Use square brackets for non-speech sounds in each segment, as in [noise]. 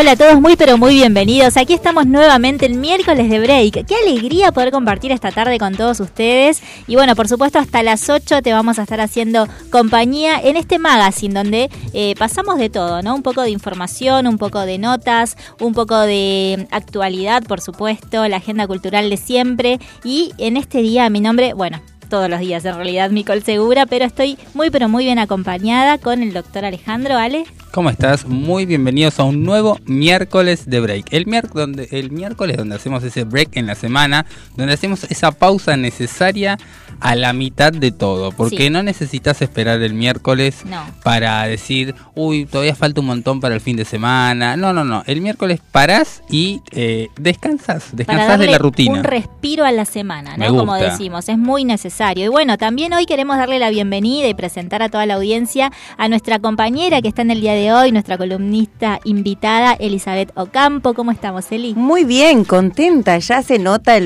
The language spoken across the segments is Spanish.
Hola, a todos, muy pero muy bienvenidos. Aquí estamos nuevamente el miércoles de break. Qué alegría poder compartir esta tarde con todos ustedes. Y bueno, por supuesto, hasta las 8 te vamos a estar haciendo compañía en este magazine donde eh, pasamos de todo, ¿no? Un poco de información, un poco de notas, un poco de actualidad, por supuesto, la agenda cultural de siempre. Y en este día, mi nombre, bueno, todos los días en realidad, Micol Segura, pero estoy muy pero muy bien acompañada con el doctor Alejandro Ale. ¿Cómo estás? Muy bienvenidos a un nuevo miércoles de break. El, donde, el miércoles donde hacemos ese break en la semana, donde hacemos esa pausa necesaria a la mitad de todo, porque no necesitas esperar el miércoles para decir, uy, todavía falta un montón para el fin de semana. No, no, no. El miércoles parás y eh, descansas, descansas de la rutina. Un respiro a la semana, ¿no? Como decimos, es muy necesario. Y bueno, también hoy queremos darle la bienvenida y presentar a toda la audiencia a nuestra compañera que está en el día de hoy, nuestra columnista invitada, Elizabeth Ocampo. ¿Cómo estamos, Eli? Muy bien, contenta. Ya se nota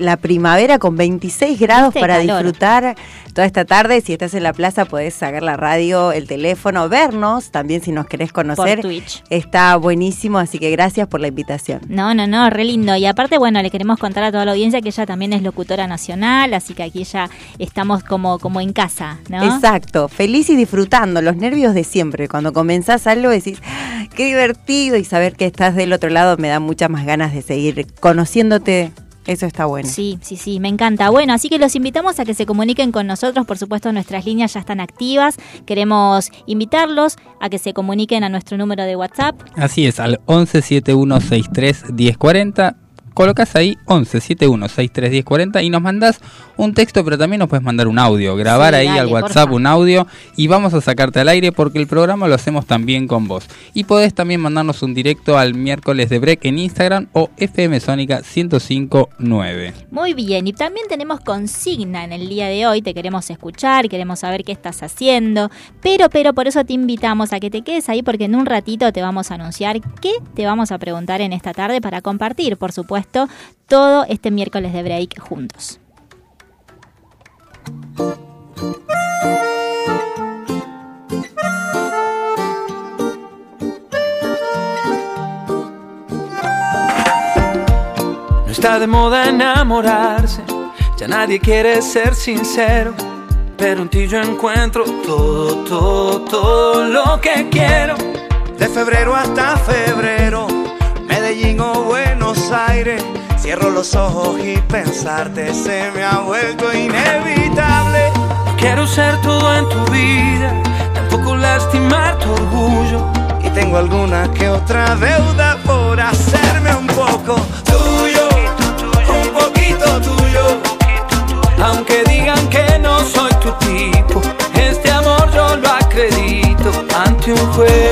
la primavera con 26 grados para disfrutar disfrutar toda esta tarde. Si estás en la plaza, podés sacar la radio, el teléfono, vernos. También si nos querés conocer. Por Twitch. Está buenísimo, así que gracias por la invitación. No, no, no, re lindo. Y aparte, bueno, le queremos contar a toda la audiencia que ella también es locutora nacional, así que aquí ya estamos como, como en casa, ¿no? Exacto, feliz y disfrutando, los nervios de siempre. Cuando comenzás algo decís, ah, qué divertido y saber que estás del otro lado me da muchas más ganas de seguir conociéndote eso está bueno. Sí, sí, sí, me encanta. Bueno, así que los invitamos a que se comuniquen con nosotros. Por supuesto, nuestras líneas ya están activas. Queremos invitarlos a que se comuniquen a nuestro número de WhatsApp. Así es, al 117163 1040 colocas ahí 11 71 63 y nos mandas un texto, pero también nos puedes mandar un audio, grabar ahí al WhatsApp un audio y vamos a sacarte al aire porque el programa lo hacemos también con vos. Y podés también mandarnos un directo al miércoles de break en Instagram o FM Sónica 1059. Muy bien, y también tenemos consigna en el día de hoy, te queremos escuchar, queremos saber qué estás haciendo, pero pero por eso te invitamos a que te quedes ahí porque en un ratito te vamos a anunciar qué te vamos a preguntar en esta tarde para compartir, por supuesto todo este miércoles de break juntos. No está de moda enamorarse, ya nadie quiere ser sincero. Pero en ti yo encuentro todo, todo, todo lo que quiero. De febrero hasta febrero Medellín o Buenos Aires. Cierro los ojos y pensarte se me ha vuelto inevitable. No quiero ser todo en tu vida, tampoco lastimar tu orgullo. Y tengo alguna que otra deuda por hacerme un poco tuyo, un poquito tuyo. Aunque digan que no soy tu tipo, este amor yo lo acredito ante un juez.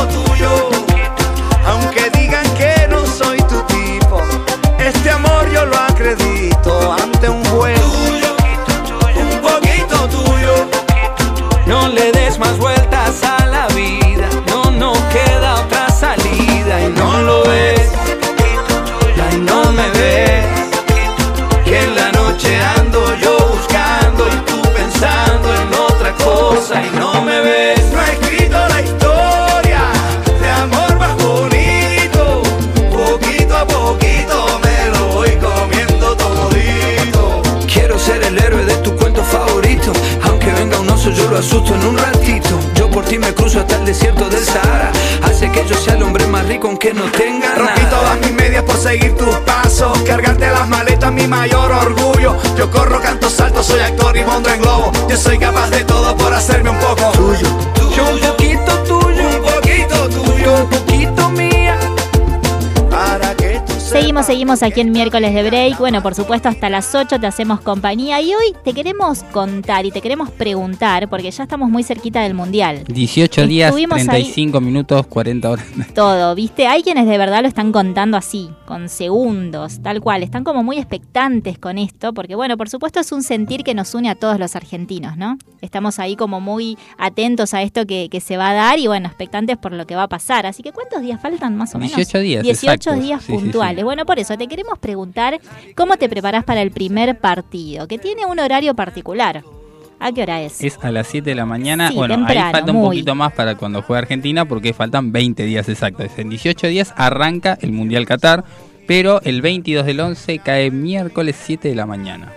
poquito asusto en un ratito. Yo por ti me cruzo hasta el desierto del Sahara. Hace que yo sea el hombre más rico aunque no tenga Rompí nada. todas mis medias por seguir tus pasos. Cargarte las maletas, mi mayor orgullo. Yo corro, canto, salto, soy actor y monto en globo. Yo soy capaz de todo por hacerme un poco tuyo. Seguimos, aquí en miércoles de break. Bueno, por supuesto, hasta las 8 te hacemos compañía y hoy te queremos contar y te queremos preguntar, porque ya estamos muy cerquita del Mundial. 18 días, Estuvimos ahí- 35 minutos, 40 horas. Todo, ¿viste? Hay quienes de verdad lo están contando así, con segundos, tal cual. Están como muy expectantes con esto, porque bueno, por supuesto es un sentir que nos une a todos los argentinos, ¿no? Estamos ahí como muy atentos a esto que, que se va a dar y bueno, expectantes por lo que va a pasar. Así que ¿cuántos días faltan más o menos? 18 días, 18 exactos. días Sí, sí, sí. puntuales. Bueno, por eso te queremos preguntar cómo te preparás para el primer partido, que tiene un horario particular. ¿A qué hora es? Es a las 7 de la mañana. Sí, bueno, temprano, ahí falta un muy. poquito más para cuando juegue Argentina porque faltan 20 días exactos. En 18 días arranca el Mundial Qatar, pero el 22 del 11 cae miércoles 7 de la mañana.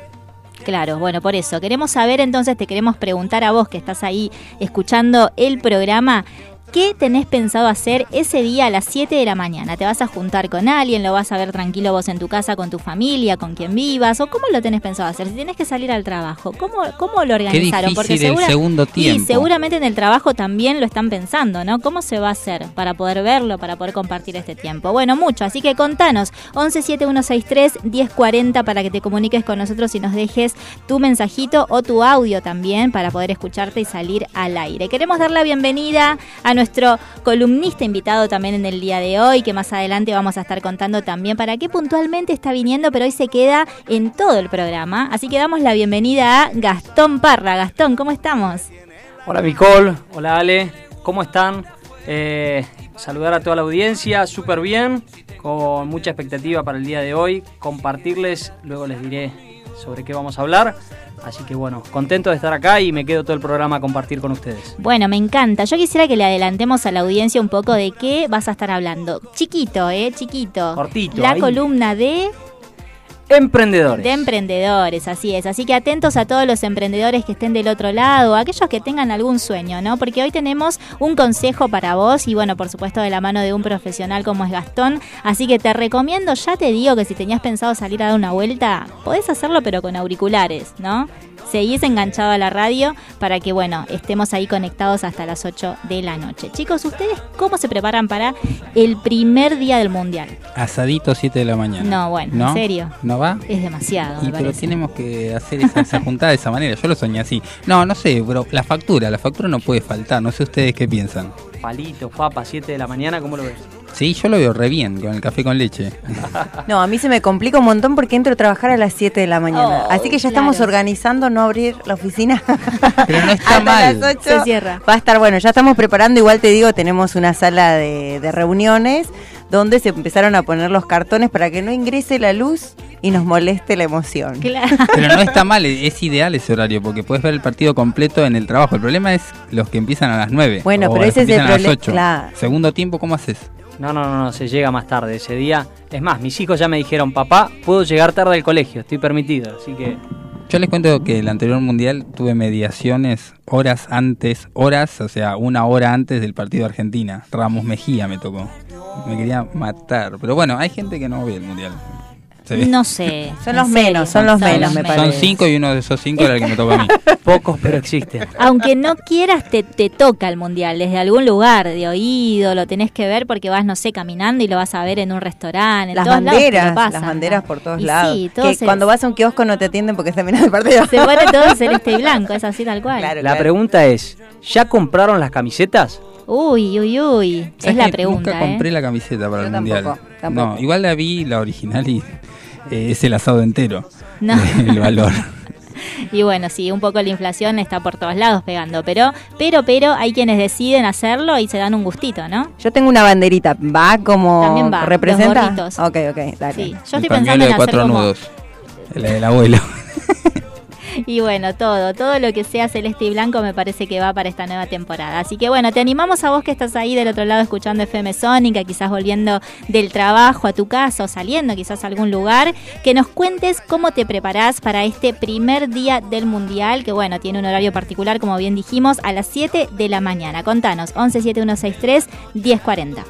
Claro, bueno, por eso queremos saber entonces, te queremos preguntar a vos que estás ahí escuchando el programa, ¿qué tenés pensado hacer ese día a las 7 de la mañana? ¿Te vas a juntar con alguien? ¿Lo vas a ver tranquilo vos en tu casa con tu familia, con quien vivas? ¿O cómo lo tenés pensado hacer? Si tenés que salir al trabajo, ¿cómo, cómo lo organizaron? difícil el segundo tiempo. Y seguramente en el trabajo también lo están pensando, ¿no? ¿Cómo se va a hacer para poder verlo, para poder compartir este tiempo? Bueno, mucho, así que contanos, 117163 1040 para que te comuniques con nosotros y nos dejes tu mensajito o tu audio también para poder escucharte y salir al aire. Queremos dar la bienvenida a nuestro columnista invitado también en el día de hoy, que más adelante vamos a estar contando también para qué puntualmente está viniendo, pero hoy se queda en todo el programa. Así que damos la bienvenida a Gastón Parra. Gastón, ¿cómo estamos? Hola Nicole, hola Ale, ¿cómo están? Eh, saludar a toda la audiencia, súper bien, con mucha expectativa para el día de hoy, compartirles, luego les diré sobre qué vamos a hablar, así que bueno, contento de estar acá y me quedo todo el programa a compartir con ustedes. Bueno, me encanta. Yo quisiera que le adelantemos a la audiencia un poco de qué vas a estar hablando. Chiquito, ¿eh? Chiquito. Cortito, La ahí. columna de... Emprendedores. De emprendedores, así es. Así que atentos a todos los emprendedores que estén del otro lado, aquellos que tengan algún sueño, ¿no? Porque hoy tenemos un consejo para vos y bueno, por supuesto de la mano de un profesional como es Gastón. Así que te recomiendo, ya te digo que si tenías pensado salir a dar una vuelta, podés hacerlo pero con auriculares, ¿no? Seguís enganchado a la radio para que, bueno, estemos ahí conectados hasta las 8 de la noche. Chicos, ¿ustedes cómo se preparan para el primer día del Mundial? Asadito 7 de la mañana. No, bueno, ¿en serio? ¿No va? Es demasiado, Y me pero parece. tenemos que hacer esa, esa juntada de esa manera. Yo lo soñé así. No, no sé, pero la factura, la factura no puede faltar. No sé ustedes qué piensan. Palito, papa, 7 de la mañana, ¿cómo lo ves? Sí, yo lo veo re bien con el café con leche. [laughs] No, a mí se me complica un montón porque entro a trabajar a las 7 de la mañana. Oh, Así que ya claro. estamos organizando no abrir la oficina. [laughs] Pero no está Hasta mal. las 8 Se cierra. Va a estar bueno, ya estamos preparando, igual te digo, tenemos una sala de, de reuniones donde se empezaron a poner los cartones para que no ingrese la luz y nos moleste la emoción. Claro. [laughs] Pero no está mal, es ideal ese horario porque puedes ver el partido completo en el trabajo. El problema es los que empiezan a las 9. Bueno, o pero los que ese es el empiezan a las problema, 8. claro. Segundo tiempo, ¿cómo haces? No, no, no, no, se llega más tarde ese día. Es más, mis hijos ya me dijeron, papá, puedo llegar tarde al colegio, estoy permitido, así que Yo les cuento que el anterior mundial tuve mediaciones horas antes, horas, o sea, una hora antes del partido de Argentina. Ramos Mejía me tocó. Me quería matar. Pero bueno, hay gente que no ve el mundial. No sé. Son los menos, son los menos, me Son parece. cinco y uno de esos cinco era el que me tocó a mí. [laughs] pocos, pero existen. Aunque no quieras, te, te toca el mundial desde algún lugar, de oído, lo tenés que ver porque vas, no sé, caminando y lo vas a ver en un restaurante. En Las todos lados banderas, pasan, las banderas ¿no? por todos Y lados. Sí, todo que se, cuando vas a un kiosco no te atienden porque está mirando el partido. se pone todo [laughs] celeste y blanco, es así tal cual. Claro. La pregunta es, ¿ya compraron las camisetas? Uy, uy, uy. Es ¿Sabes la pregunta. Nunca compré ¿eh? la camiseta para Yo el tampoco, mundial. Tampoco. No, igual la vi, la original, y eh, es el asado entero. No. [laughs] El valor. [laughs] Y bueno, sí, un poco la inflación está por todos lados pegando, pero, pero, pero hay quienes deciden hacerlo y se dan un gustito, ¿no? Yo tengo una banderita, ¿va como También va, representa? los. Ok, ok, dale. Sí, yo estoy pensando en de hacer cuatro como... nudos. La del abuelo. [laughs] y bueno, todo, todo lo que sea celeste y blanco me parece que va para esta nueva temporada. Así que bueno, te animamos a vos que estás ahí del otro lado escuchando FM Sónica, quizás volviendo del trabajo a tu casa o saliendo quizás a algún lugar, que nos cuentes cómo te preparás para este primer día del Mundial, que bueno, tiene un horario particular, como bien dijimos, a las 7 de la mañana. Contanos, 117163 1040.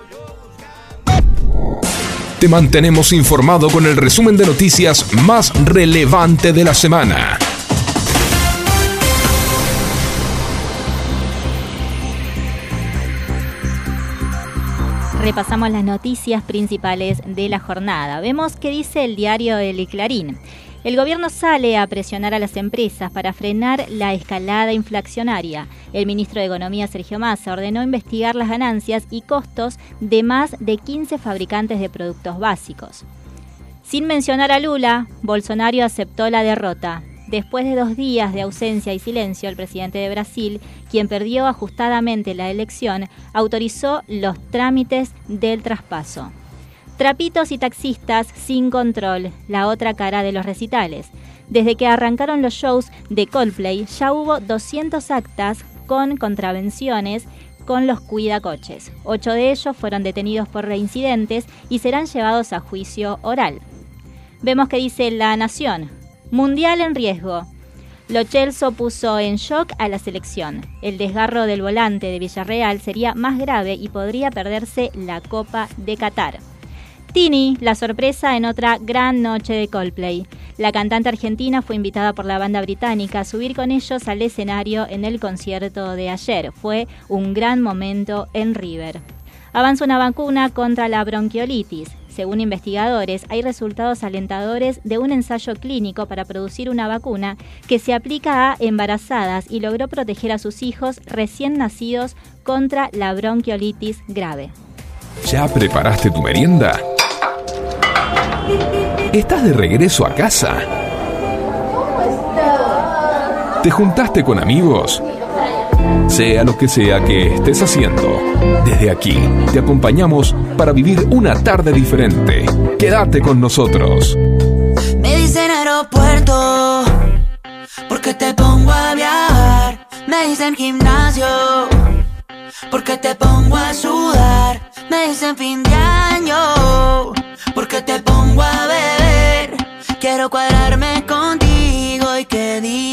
Te mantenemos informado con el resumen de noticias más relevante de la semana. Repasamos las noticias principales de la jornada. Vemos qué dice el diario El Clarín. El gobierno sale a presionar a las empresas para frenar la escalada inflacionaria. El ministro de Economía, Sergio Massa, ordenó investigar las ganancias y costos de más de 15 fabricantes de productos básicos. Sin mencionar a Lula, Bolsonaro aceptó la derrota. Después de dos días de ausencia y silencio, el presidente de Brasil, quien perdió ajustadamente la elección, autorizó los trámites del traspaso. Trapitos y taxistas sin control, la otra cara de los recitales. Desde que arrancaron los shows de Coldplay, ya hubo 200 actas con contravenciones con los cuidacoches. Ocho de ellos fueron detenidos por reincidentes y serán llevados a juicio oral. Vemos que dice La Nación. Mundial en riesgo. Lo Chelsea puso en shock a la selección. El desgarro del volante de Villarreal sería más grave y podría perderse la Copa de Qatar. Tini, la sorpresa en otra gran noche de Coldplay. La cantante argentina fue invitada por la banda británica a subir con ellos al escenario en el concierto de ayer. Fue un gran momento en River. Avanza una vacuna contra la bronquiolitis. Según investigadores, hay resultados alentadores de un ensayo clínico para producir una vacuna que se aplica a embarazadas y logró proteger a sus hijos recién nacidos contra la bronquiolitis grave. ¿Ya preparaste tu merienda? ¿Estás de regreso a casa? ¿Te juntaste con amigos? Sea lo que sea que estés haciendo, desde aquí te acompañamos para vivir una tarde diferente. Quédate con nosotros. Me dicen aeropuerto, porque te pongo a viajar. Me dicen gimnasio, porque te pongo a sudar. Me dicen fin de año porque te pongo a beber. Quiero cuadrarme contigo y que digan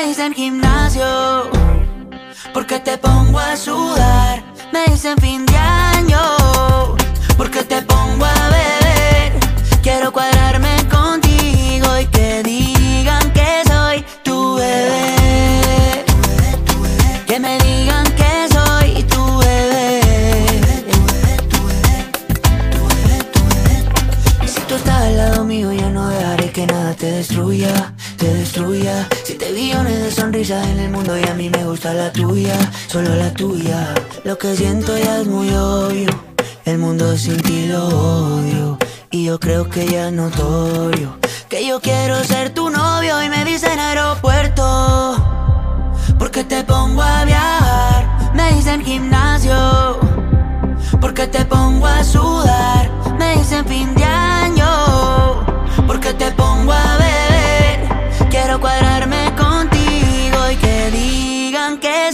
Me dicen gimnasio, porque te pongo a sudar. Me dicen fin de año, porque te pongo a beber. Quiero cuadrarme contigo y que digan que soy tu bebé. Que me digan que soy tu bebé. Y si tú estás al lado mío, yo no dejaré que nada te destruya, te destruya. Siete billones de sonrisas en el mundo y a mí me gusta la tuya, solo la tuya. Lo que siento ya es muy obvio. El mundo sin ti lo odio. Y yo creo que ya es notorio. Que yo quiero ser tu novio y me dicen aeropuerto. Porque te pongo a viajar, me dicen gimnasio. Porque te pongo a sudar,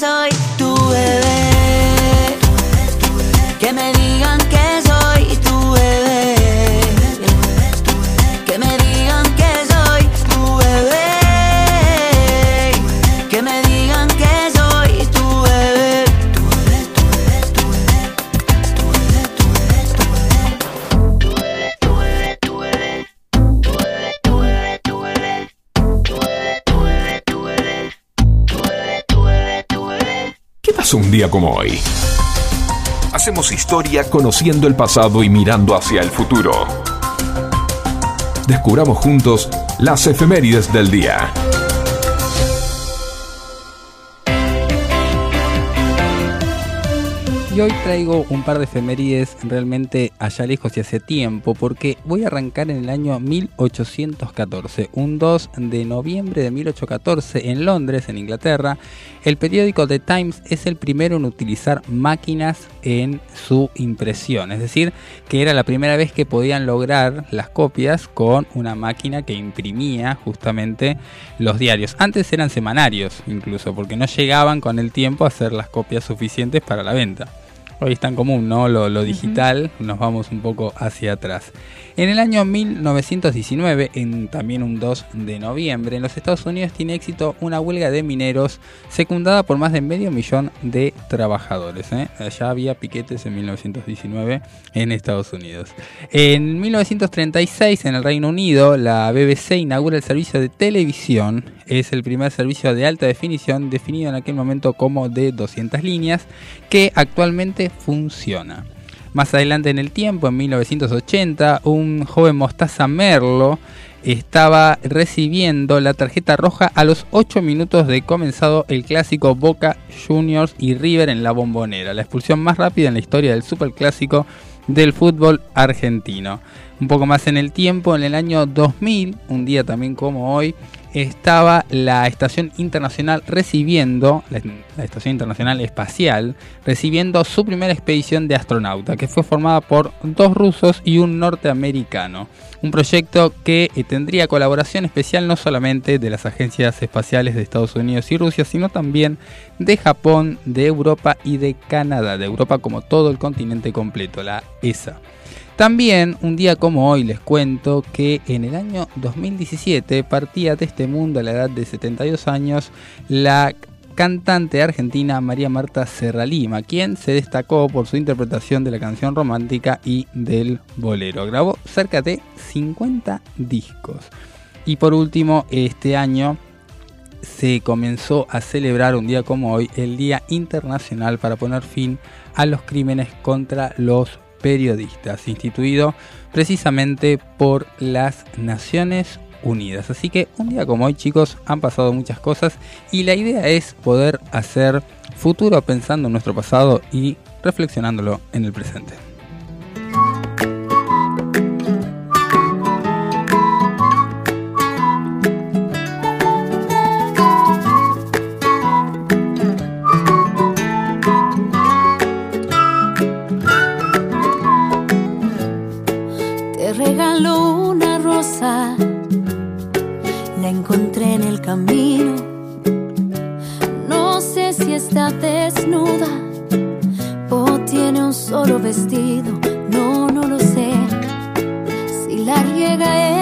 soy tu bebé. Que me un día como hoy. Hacemos historia conociendo el pasado y mirando hacia el futuro. Descubramos juntos las efemérides del día. Y hoy traigo un par de efemérides realmente allá lejos y hace tiempo, porque voy a arrancar en el año 1814, un 2 de noviembre de 1814 en Londres, en Inglaterra. El periódico The Times es el primero en utilizar máquinas en su impresión, es decir, que era la primera vez que podían lograr las copias con una máquina que imprimía justamente los diarios. Antes eran semanarios incluso, porque no llegaban con el tiempo a hacer las copias suficientes para la venta. Hoy es tan común, ¿no? Lo, digital, nos vamos un poco hacia atrás. En el año 1919, en también un 2 de noviembre, en los Estados Unidos tiene éxito una huelga de mineros secundada por más de medio millón de trabajadores. ¿eh? Ya había piquetes en 1919 en Estados Unidos. En 1936, en el Reino Unido, la BBC inaugura el servicio de televisión. Es el primer servicio de alta definición definido en aquel momento como de 200 líneas que actualmente funciona. Más adelante en el tiempo, en 1980, un joven Mostaza Merlo estaba recibiendo la tarjeta roja a los 8 minutos de comenzado el clásico Boca Juniors y River en la bombonera, la expulsión más rápida en la historia del superclásico del fútbol argentino. Un poco más en el tiempo, en el año 2000, un día también como hoy, estaba la Estación Internacional recibiendo, la, Estación Internacional Espacial, recibiendo su primera expedición de astronauta, que fue formada por dos rusos y un norteamericano. Un proyecto que eh, tendría colaboración especial no solamente de las agencias espaciales de Estados Unidos y Rusia, sino también de Japón, de Europa y de Canadá, de Europa como todo el continente completo, la ESA. También, un día como hoy, les cuento que en el año 2017 partía de este mundo a la edad de 72 años la cantante argentina María Marta Serralima, quien se destacó por su interpretación de la canción romántica y del bolero. Grabó cerca de 50 discos. Y por último, este año se comenzó a celebrar un día como hoy el Día Internacional para poner fin a los crímenes contra los periodistas, instituido precisamente por las Naciones Unidas. Así que un día como hoy chicos han pasado muchas cosas y la idea es poder hacer futuro pensando en nuestro pasado y reflexionándolo en el presente. No sé si está desnuda o tiene un solo vestido. No, no lo sé. Si la riega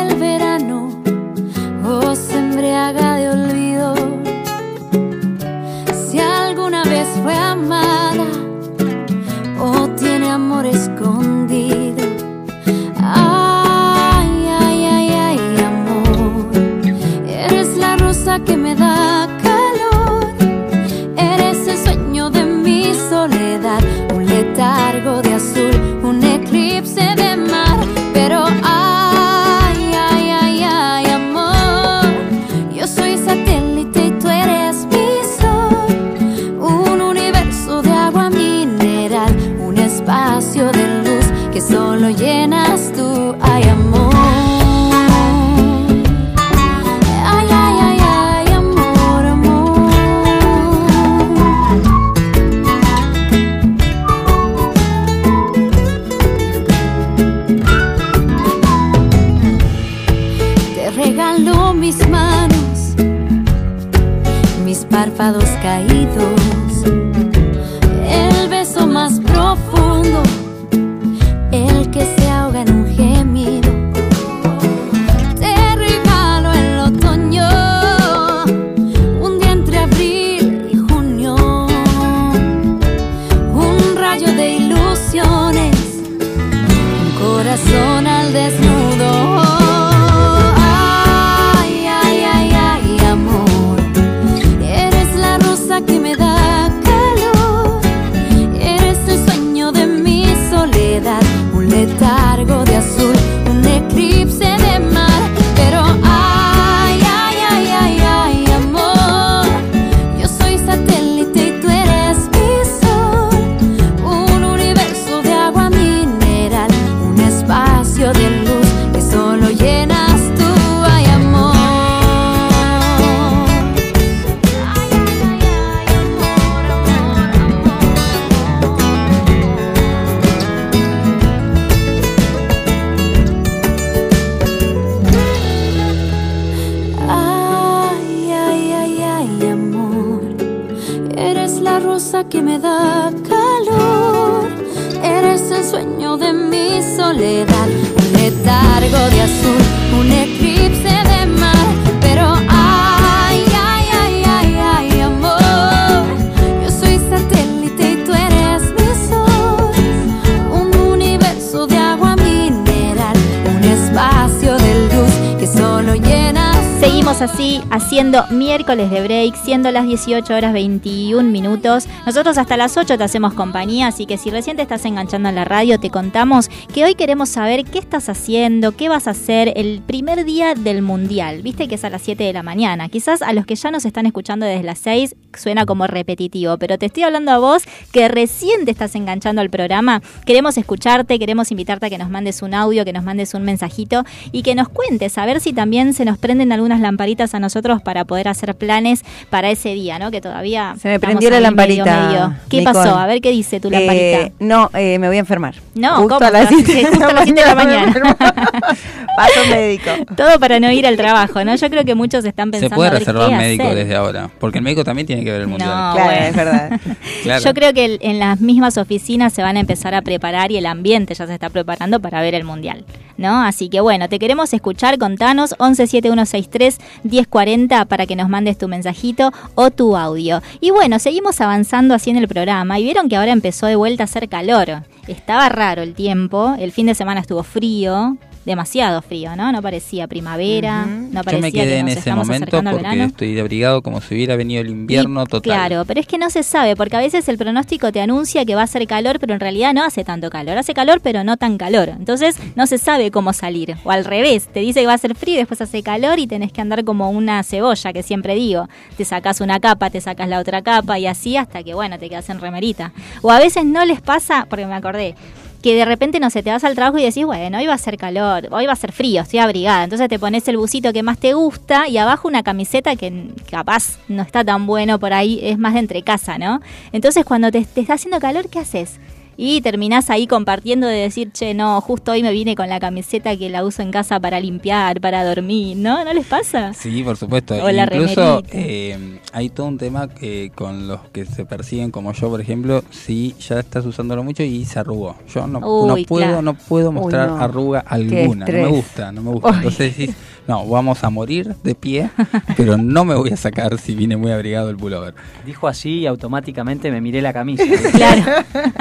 las 18 horas 21 minutos. Nosotros hasta las 8 te hacemos compañía, así que si recién te estás enganchando en la radio, te contamos que hoy queremos saber qué estás haciendo, qué vas a hacer el primer día del mundial. Viste que es a las 7 de la mañana. Quizás a los que ya nos están escuchando desde las 6 suena como repetitivo, pero te estoy hablando a vos que recién te estás enganchando al programa. Queremos escucharte, queremos invitarte a que nos mandes un audio, que nos mandes un mensajito y que nos cuentes a ver si también se nos prenden algunas lamparitas a nosotros para poder hacer planes para ese día, ¿no? Que todavía se me prendió la lamparita. medio, medio. ¿Qué Nicole. pasó? A ver qué dice tu lamparita. Eh, no, eh, me voy a enfermar. No, justo ¿cómo? a las [laughs] Sí, 7 justo a las 7 de la [laughs] me voy a mañana. [laughs] Paso médico. Todo para no ir al trabajo, ¿no? Yo creo que muchos están pensando Se puede reservar qué médico hacer. desde ahora, porque el médico también tiene que ver el mundial. No, Claro, bueno. es verdad. Claro. Yo creo que en las mismas oficinas se van a empezar a preparar y el ambiente ya se está preparando para ver el mundial, ¿no? Así que bueno, te queremos escuchar, contanos 117163 1040 para que nos mandes tu mensajito o tu audio. Y bueno, seguimos avanzando así en el programa y vieron que ahora empezó de vuelta a hacer calor. Estaba raro el tiempo, el fin de semana estuvo frío. Demasiado frío, ¿no? No parecía primavera, no parecía Yo me quedé que en nos ese momento porque estoy abrigado como si hubiera venido el invierno Y, total. Claro, pero es que no se sabe, porque a veces el pronóstico te anuncia que va a hacer calor, pero en realidad no hace tanto calor. Hace calor, pero no tan calor. Entonces no se sabe cómo salir. O al revés, te dice que va a hacer frío, después hace calor y tenés que andar como una cebolla, que siempre digo. Te sacas una capa, te sacas la otra capa y así hasta que, bueno, te quedas en remerita. O a veces no les pasa, porque me acordé, que de repente, no sé, te vas al trabajo y decís, bueno, hoy va a ser calor, hoy va a ser frío, estoy abrigada. Entonces te pones el busito que más te gusta y abajo una camiseta que capaz no está tan bueno por ahí, es más de entre casa, ¿no? Entonces cuando te, te está haciendo calor, ¿qué haces? Y terminás ahí compartiendo de decir, che, no, justo hoy me vine con la camiseta que la uso en casa para limpiar, para dormir, ¿no? ¿No les pasa? Sí, por supuesto. O la Incluso eh, hay todo un tema que con los que se persiguen, como yo, por ejemplo, si ya estás usándolo mucho y se arrugó. Yo no, no puedo, claro. no puedo mostrar no. arruga alguna. No me gusta, no me gusta. Uy. Entonces decís, no, vamos a morir de pie, [laughs] pero no me voy a sacar si vine muy abrigado el pullover. Dijo así y automáticamente me miré la camisa. [laughs] Claro.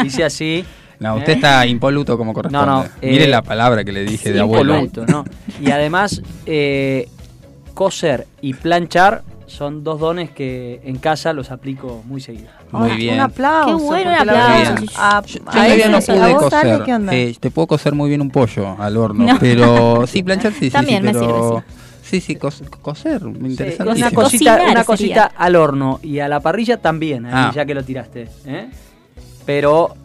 Dice así. No, usted ¿eh? está impoluto como corresponde. No, no, Mire eh, la palabra que le dije Sí, de abuelo. impoluto, ¿no? Y además, eh, coser y planchar son dos dones que en casa los aplico muy seguido. Muy Ay, bien. Un aplauso. Qué bueno, un aplauso. verdad, a- Yo, todavía no se- ¿a pude coser. ¿Qué onda? Eh, te puedo coser muy bien un pollo al horno, No. pero [laughs] sí, planchar sí, sí, También sí, me pero... Sí, sí, cos- coser, me interesa. Una Cocinar cosita, una sería. cosita al horno y a la parrilla también, ahí, Ah. ya que lo tiraste. ¿eh? Pero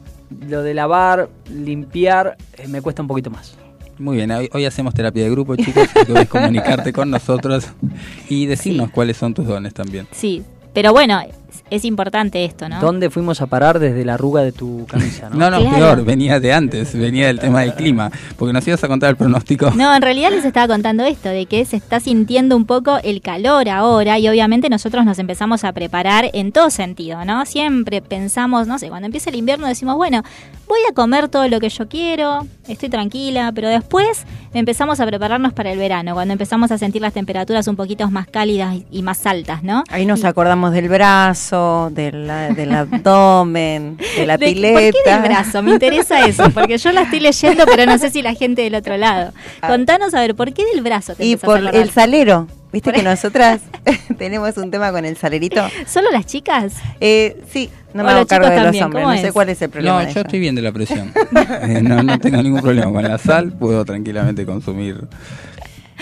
lo de lavar, limpiar, eh, me cuesta un poquito más. Muy bien, hoy, hoy hacemos terapia de grupo, chicos, que puedes comunicarte con nosotros y decirnos Sí. cuáles son tus dones también. Sí, pero bueno, es, importante esto, ¿no? ¿Dónde fuimos a parar desde la arruga de tu camisa? ¿no? [laughs] No, no, Claro. peor, venía de antes, venía del tema del clima, porque nos ibas a contar el pronóstico. No, en realidad les estaba contando esto, de que se está sintiendo un poco el calor ahora y obviamente nosotros nos empezamos a preparar en todo sentido, ¿no? Siempre pensamos, no sé, cuando empieza el invierno decimos, bueno, voy a comer todo lo que yo quiero, estoy tranquila, pero después empezamos a prepararnos para el verano, cuando empezamos a sentir las temperaturas un poquito más cálidas y más altas, ¿no? Ahí nos acordamos del brazo, del, del [laughs] abdomen, de la De- pileta. ¿Por qué del brazo? Me interesa eso, porque yo la estoy leyendo, pero no sé si la gente del otro lado. Contanos, a ver, ¿por qué del brazo? te Y a por el salero. Viste que nosotras [laughs] [laughs] tenemos un tema con el salerito. ¿Solo las chicas? Eh, sí, no O me hago los cargo de los hombres. ¿cómo No sé cuál es el problema. No, yo eso. estoy bien de la presión. [laughs] Eh, no, no tengo ningún problema con la sal, puedo tranquilamente consumir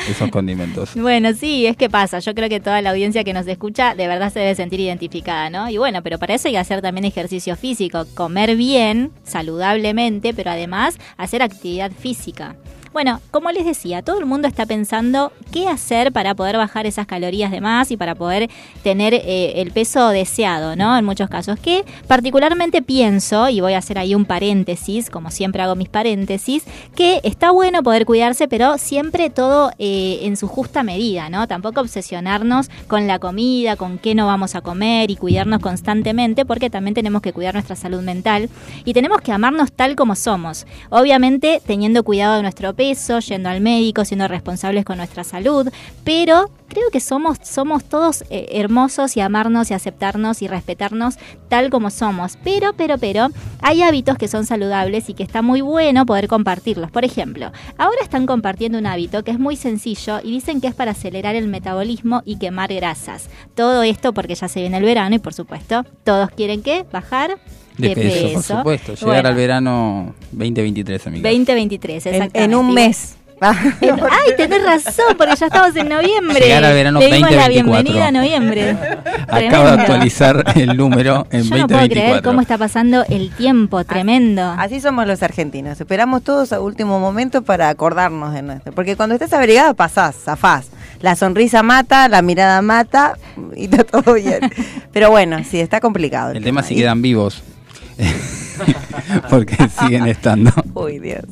esos condimentos. Bueno, sí, es que pasa. Yo creo que toda la audiencia que nos escucha de verdad se debe sentir identificada, ¿no? Y bueno, pero para eso hay que hacer también ejercicio físico, comer bien, saludablemente, pero además hacer actividad física. Bueno, como les decía, todo el mundo está pensando qué hacer para poder bajar esas calorías de más y para poder tener eh, el peso deseado, ¿no? En muchos casos. Que particularmente pienso, y voy a hacer ahí un paréntesis, como siempre hago mis paréntesis, que está bueno poder cuidarse, pero siempre todo eh, en su justa medida, ¿no? Tampoco obsesionarnos con la comida, con qué no vamos a comer y cuidarnos constantemente, porque también tenemos que cuidar nuestra salud mental y tenemos que amarnos tal como somos. Obviamente teniendo cuidado de nuestro peso, yendo al médico, siendo responsables con nuestra salud, pero creo que somos, somos todos eh, hermosos y amarnos y aceptarnos y respetarnos tal como somos. Pero, pero, pero, hay hábitos que son saludables y que está muy bueno poder compartirlos. Por ejemplo, ahora están compartiendo un hábito que es muy sencillo y dicen que es para acelerar el metabolismo y quemar grasas. Todo esto porque ya se viene el verano y por supuesto, todos quieren que bajar de, peso, por supuesto. Llegar al verano 2023, amiga. 2023, exactamente. En, un mes. [laughs] Ay, tenés razón, porque ya estamos en noviembre. Llegar al verano Le dimos la bienvenida a noviembre. [laughs] Acabo de actualizar el número en Yo 2024. No puedo creer cómo está pasando el tiempo, tremendo. Así somos los argentinos. Esperamos todos a último momento para acordarnos de nuestro. Porque cuando estés abrigada pasás, zafás. La sonrisa mata, la mirada mata y está todo bien. [laughs] Pero bueno, sí, está complicado. El, tema, si quedan vivos. [laughs] porque siguen estando. [laughs] Uy, Dios.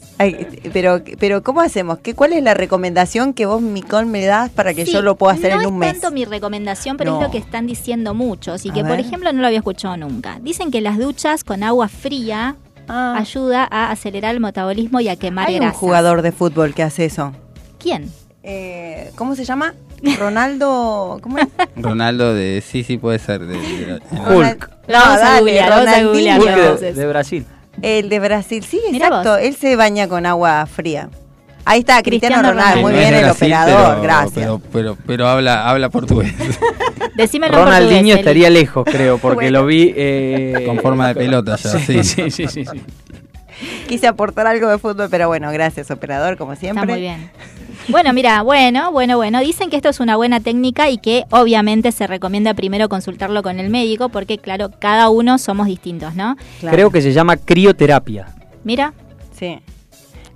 pero, pero ¿cómo hacemos? ¿Qué, ¿Cuál es la recomendación que vos, Micón, me das para que yo lo pueda hacer en un mes? No es tanto mi recomendación, pero es lo que están diciendo muchos y que, por ejemplo, no lo había escuchado nunca. Dicen que las duchas con agua fría ah. ayuda a acelerar el metabolismo y a quemar Hay un jugador de fútbol que hace eso. ¿Quién? Eh, ¿Cómo se llama? Ronaldo, ¿cómo es? [laughs] Ronaldo de, sí, sí puede ser. De, [laughs] Hulk. Vamos a googlear, de, Brasil. El de Brasil, sí, exacto. Él se baña con agua fría. Ahí está, Cristiano, Ronaldo, muy bien el operador, gracias. Pero, pero, pero, habla, habla portugués. [laughs] Decímelo Ronaldinho estaría lejos, creo, porque lo vi eh... con forma de pelota ya. Sí, sí, sí, sí, [laughs] Quise aportar algo de fútbol, pero bueno, gracias, operador, como siempre. Está muy bien. Bueno, mira, bueno, bueno, bueno. Dicen que esto es una buena técnica y que obviamente se recomienda primero consultarlo con el médico porque, claro, cada uno somos distintos, ¿no? Creo que se llama crioterapia. Mira. Sí.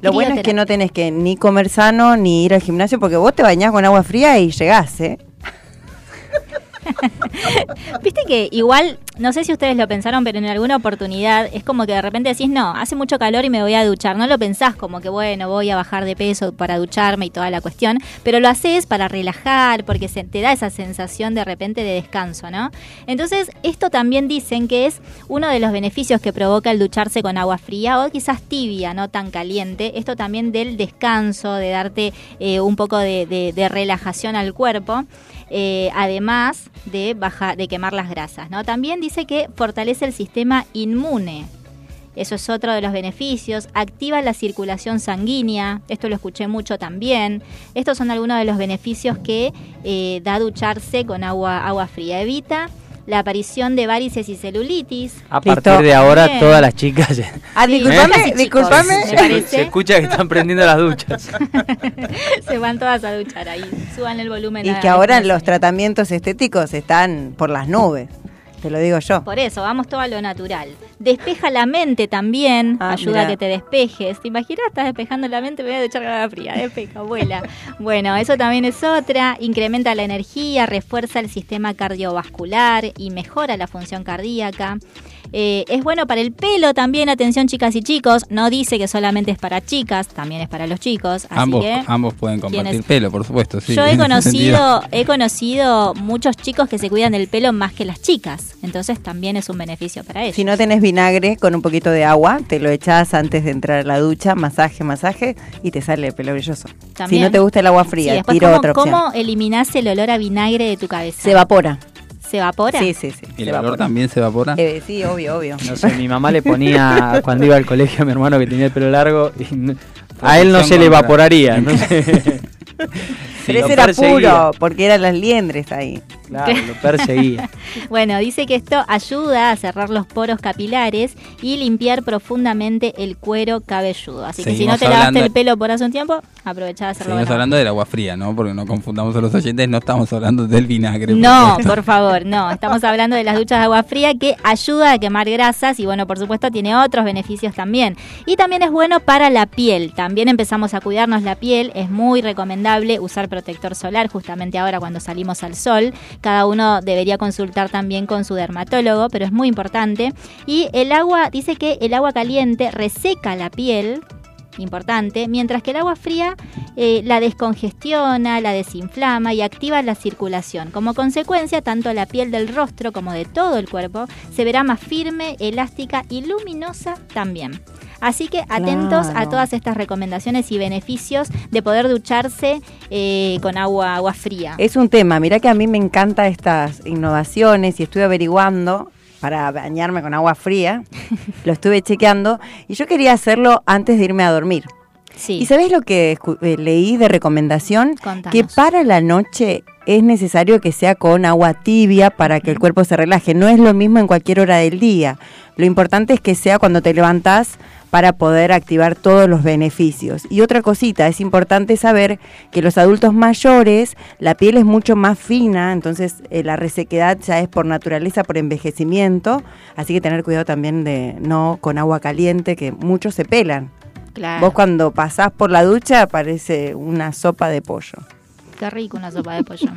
Lo bueno es que no tenés que ni comer sano ni ir al gimnasio porque vos te bañás con agua fría y llegás, ¿eh? [laughs] [laughs] Viste que igual, no sé si ustedes lo pensaron, pero en alguna oportunidad es como que de repente decís, no, hace mucho calor y me voy a duchar. No lo pensás como que, bueno, voy a bajar de peso para ducharme y toda la cuestión, pero lo haces para relajar, porque se, te da esa sensación de repente de descanso, ¿no? Entonces, esto también dicen que es uno de los beneficios que provoca el ducharse con agua fría o quizás tibia, no tan caliente. Esto también del descanso, de darte eh, un poco de relajación al cuerpo. Eh, además de, bajar, de quemar las grasas. ¿no? También dice que fortalece el sistema inmune. Eso es otro de los beneficios. Activa la circulación sanguínea. Esto lo escuché mucho también. Estos son algunos de los beneficios que eh, da ducharse con agua, agua fría. Evita la aparición de varices y celulitis. A partir de ahora todas las chicas... Ah, disculpame, disculpame. Se escucha que están prendiendo las duchas. [laughs] Se van todas a duchar ahí, suban el volumen. Y que ahora los tratamientos estéticos están por las nubes. Te lo digo yo. Por eso, vamos todo a lo natural. Despeja la mente también, ah, ayuda a que te despejes. ¿Te imaginas? Estás despejando la mente, voy a echar agua fría, [laughs] despeja, vuela. bueno, eso también es otra. Incrementa la energía, refuerza el sistema cardiovascular y mejora la función cardíaca. Eh, es bueno para el pelo también, atención chicas y chicos. No dice que solamente es para chicas, también es para los chicos. ambos, ambos pueden compartir pelo, por supuesto. Yo he [laughs] conocido, he conocido muchos chicos que se cuidan del pelo más que las chicas. Entonces también es un beneficio para ellos. Si no tenés vinagre con un poquito de agua, te lo echás antes de entrar a la ducha, masaje, masaje, y te sale el pelo brilloso. Si no te gusta el agua fría, tiro otra opción. ¿Cómo eliminás el olor a vinagre de tu cabeza? Se evapora. ¿Se evapora? Sí, sí, sí. ¿Y el olor también se evapora? Eh, sí, obvio, obvio. No sé, mi mamá le ponía [laughs] cuando iba al colegio a mi hermano que tenía el pelo largo y a él no se le evaporaría. No [laughs] [laughs] [laughs] Pero ese era puro, porque eran las liendres ahí. Claro, lo perseguía. [laughs] bueno, dice que esto ayuda a cerrar los poros capilares y limpiar profundamente el cuero cabelludo. Así que si no te lavaste el pelo por hace un tiempo, aprovechá de hacerlo. Seguimos hablando del agua fría, ¿no? Porque no confundamos a los oyentes, no estamos hablando del vinagre. No, por favor, no. Estamos hablando de las duchas de agua fría que ayuda a quemar grasas y bueno, por supuesto tiene otros beneficios también. Y también es bueno para la piel. También empezamos a cuidarnos la piel. Es muy recomendable usar protector solar justamente ahora cuando salimos al sol. Cada uno debería consultar también con su dermatólogo, pero es muy importante. Y el agua, dice que el agua caliente reseca la piel, importante, mientras que el agua fría eh, la descongestiona, la desinflama y activa la circulación. Como consecuencia, tanto la piel del rostro como de todo el cuerpo se verá más firme, elástica y luminosa también. Así que atentos a todas estas recomendaciones y beneficios de poder ducharse eh, con agua, agua fría. Es un tema, mira que a mí me encantan estas innovaciones y estoy averiguando para bañarme con agua fría, [laughs] lo estuve chequeando y yo quería hacerlo antes de irme a dormir. Sí. ¿Y sabes lo que eh, leí de recomendación? Que para la noche es necesario que sea con agua tibia para que el cuerpo se relaje. No es lo mismo en cualquier hora del día. Lo importante es que sea cuando te levantas para poder activar todos los beneficios. Y otra cosita, es importante saber que los adultos mayores, la piel es mucho más fina, entonces eh, la resequedad ya es por naturaleza, por envejecimiento, así que tener cuidado también de no con agua caliente, que muchos se pelan. Vos cuando pasás por la ducha parece una sopa de pollo. Qué rico una sopa de pollo.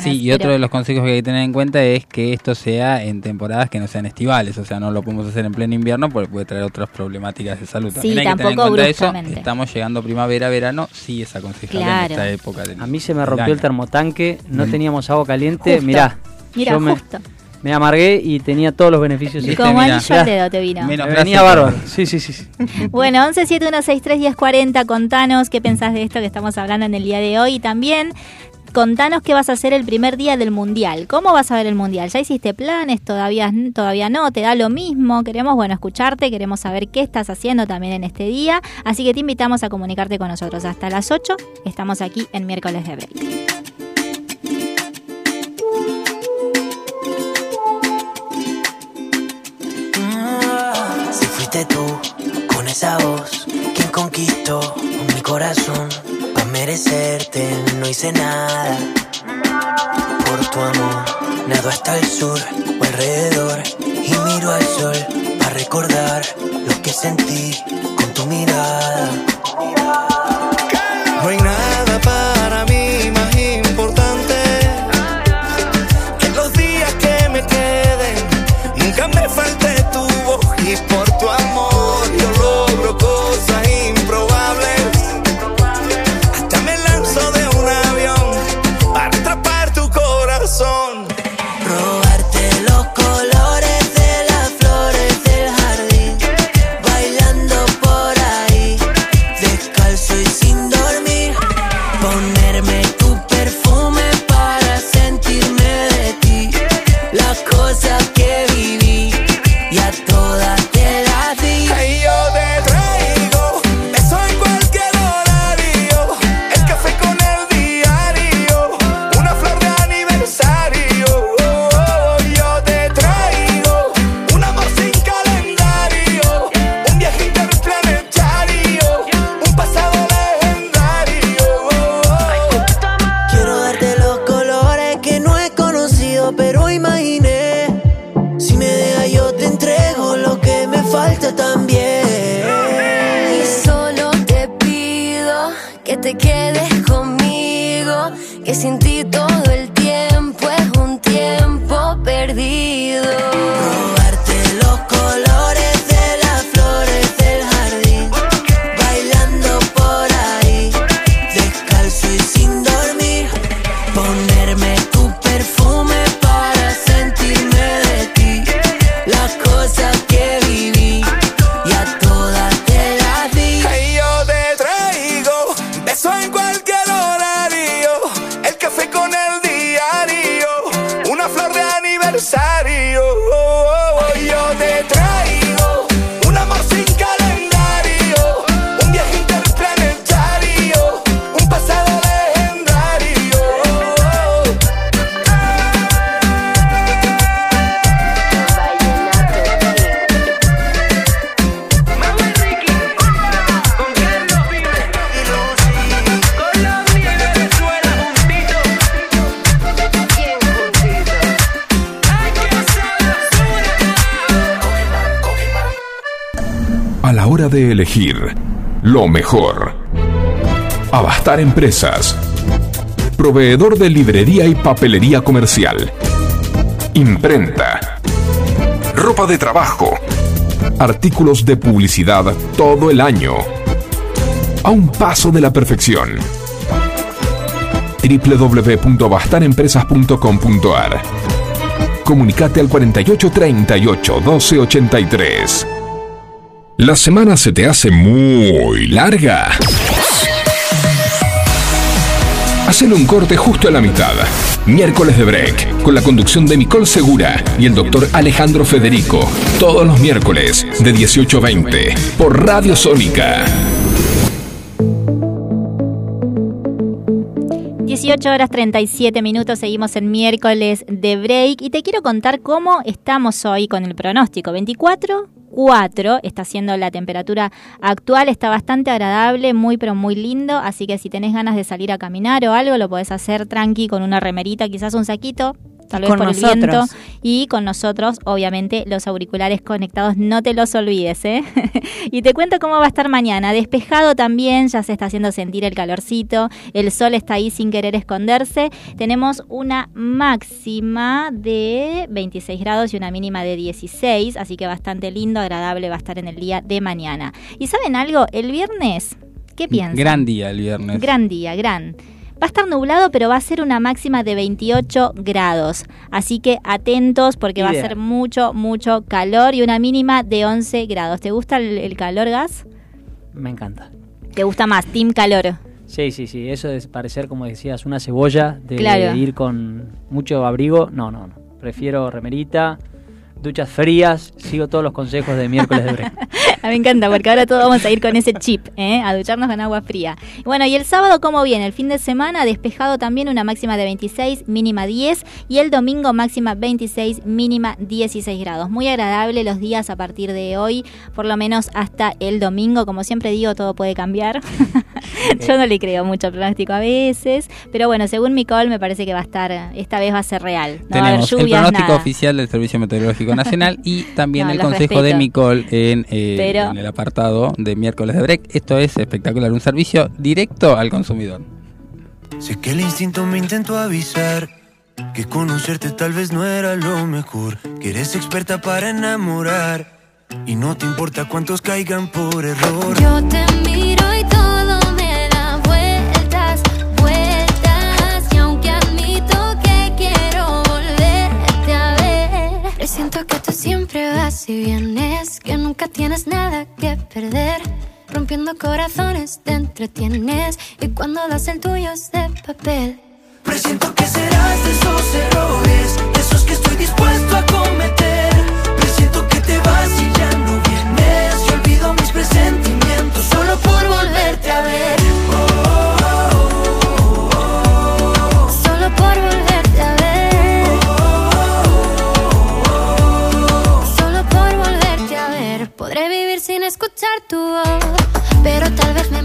sí, y otro de los consejos que hay que tener en cuenta es que esto sea en temporadas que no sean estivales. O sea, no lo podemos hacer en pleno invierno porque puede traer otras problemáticas de salud. Sí, También hay tampoco que tener en eso. Estamos llegando primavera, verano, sí es aconsejable en esta época. A mí se me rompió el termotanque, no mm. teníamos agua caliente. Mirá. Mira, justo me amargué y tenía todos los beneficios. Como anillo al dedo te vino. Menos venía bárbaro. Sí, sí, sí. [laughs] bueno, 1171631040, contanos qué pensás de esto que estamos hablando en el día de hoy. Y también contanos qué vas a hacer el primer día del mundial. ¿Cómo vas a ver el mundial? ¿Ya hiciste planes? ¿Todavía, todavía no? ¿Te da lo mismo? Queremos, bueno, escucharte, queremos saber qué estás haciendo también en este día. Así que te invitamos a comunicarte con nosotros. Hasta las 8 estamos aquí en miércoles de break. Tú, con esa voz, quien conquistó mi corazón. Pa' merecerte no hice nada. Por tu amor, nado hasta el sur o alrededor. Y miro al sol para recordar lo que sentí con tu mirada. No hay nada Empresas. Proveedor de librería y papelería comercial. Imprenta. Ropa de trabajo. Artículos de publicidad todo el año. A un paso de la perfección. www.bastarempresas.com.ar Comunicate al 4838 1283. ¿La semana se te hace muy larga? Hacen un corte justo a la mitad. Miércoles de Break, con la conducción de Nicole Segura y el doctor Alejandro Federico. Todos los miércoles, de 18 a 20, por Radio Sónica. 18 horas 37 minutos, seguimos en miércoles de break y te quiero contar cómo estamos hoy con el pronóstico. 24, 4 está siendo la temperatura actual, está bastante agradable, muy pero muy lindo, así que si tenés ganas de salir a caminar o algo, lo podés hacer tranqui con una remerita, quizás un saquito, tal vez por el viento. Y con nosotros, obviamente, los auriculares conectados, no te los olvides, ¿eh? [laughs] y te cuento cómo va a estar mañana. Despejado también, ya se está haciendo sentir el calorcito, el sol está ahí sin querer esconderse. Tenemos una máxima de 26 grados y una mínima de 16, así que bastante lindo, agradable va a estar en el día de mañana. ¿Y saben algo? El viernes, ¿qué piensan? Gran día el viernes. Gran día, gran. Va a estar nublado, pero va a ser una máxima de 28 grados. Así que atentos porque va a ser mucho, mucho calor y una mínima de 11 grados. ¿Te gusta el, calor, Gas? Me encanta. ¿Te gusta más? Team calor. Sí, sí, sí. Eso de parecer, como decías, una cebolla, de, ir con mucho abrigo. No, no, no. Prefiero remerita, duchas frías, sigo todos los consejos de miércoles de break. [laughs] Me encanta, porque ahora todos vamos a ir con ese chip, ¿eh? a ducharnos con agua fría. Bueno, y el sábado, ¿cómo viene? El fin de semana despejado también, una máxima de 26, mínima 10, y el domingo máxima 26, mínima 16 grados. Muy agradable los días a partir de hoy, por lo menos hasta el domingo. Como siempre digo, todo puede cambiar. [laughs] Yo no le creo mucho pronóstico a veces, pero bueno, según mi call me parece que va a estar, esta vez va a ser real. No Tenemos el pronóstico oficial del Servicio Meteorológico Nacional y también el consejo de Micol en, eh, en el apartado de miércoles de break. Esto es espectacular, un servicio directo al consumidor. Sé que el instinto me intentó avisar que conocerte tal vez no era lo mejor, que eres experta para enamorar y no te importa cuántos caigan por error. Yo te miro y vienes, que nunca tienes nada que perder. Rompiendo corazones te entretienes y cuando das el tuyo es de papel. Presiento que serás de esos errores, de esos que estoy dispuesto a cometer. Presiento que te vas y ya no vienes. Yo olvido mis presentimientos solo por volverte a ver. Escuchar tu voz, pero tal vez me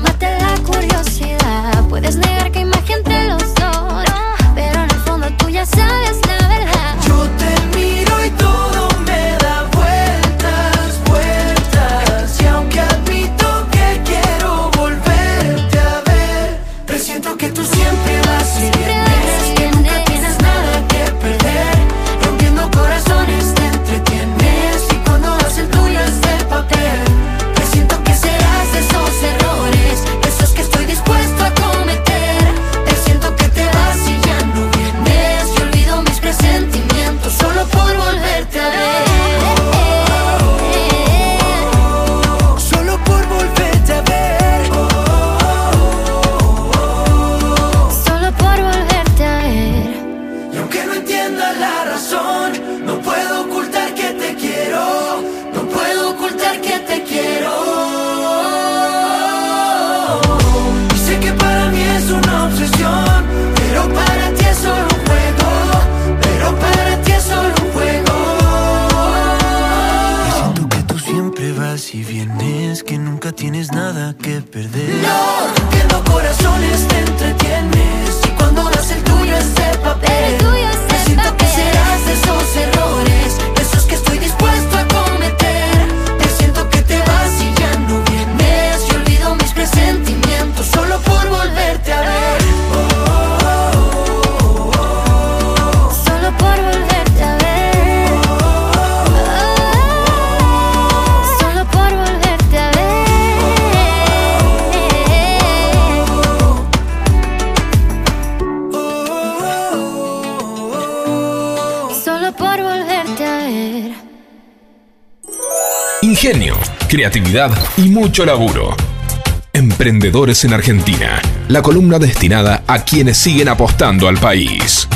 tienes nada que perder. Ingenio, creatividad y mucho laburo. Emprendedores en Argentina, la columna destinada a quienes siguen apostando al país.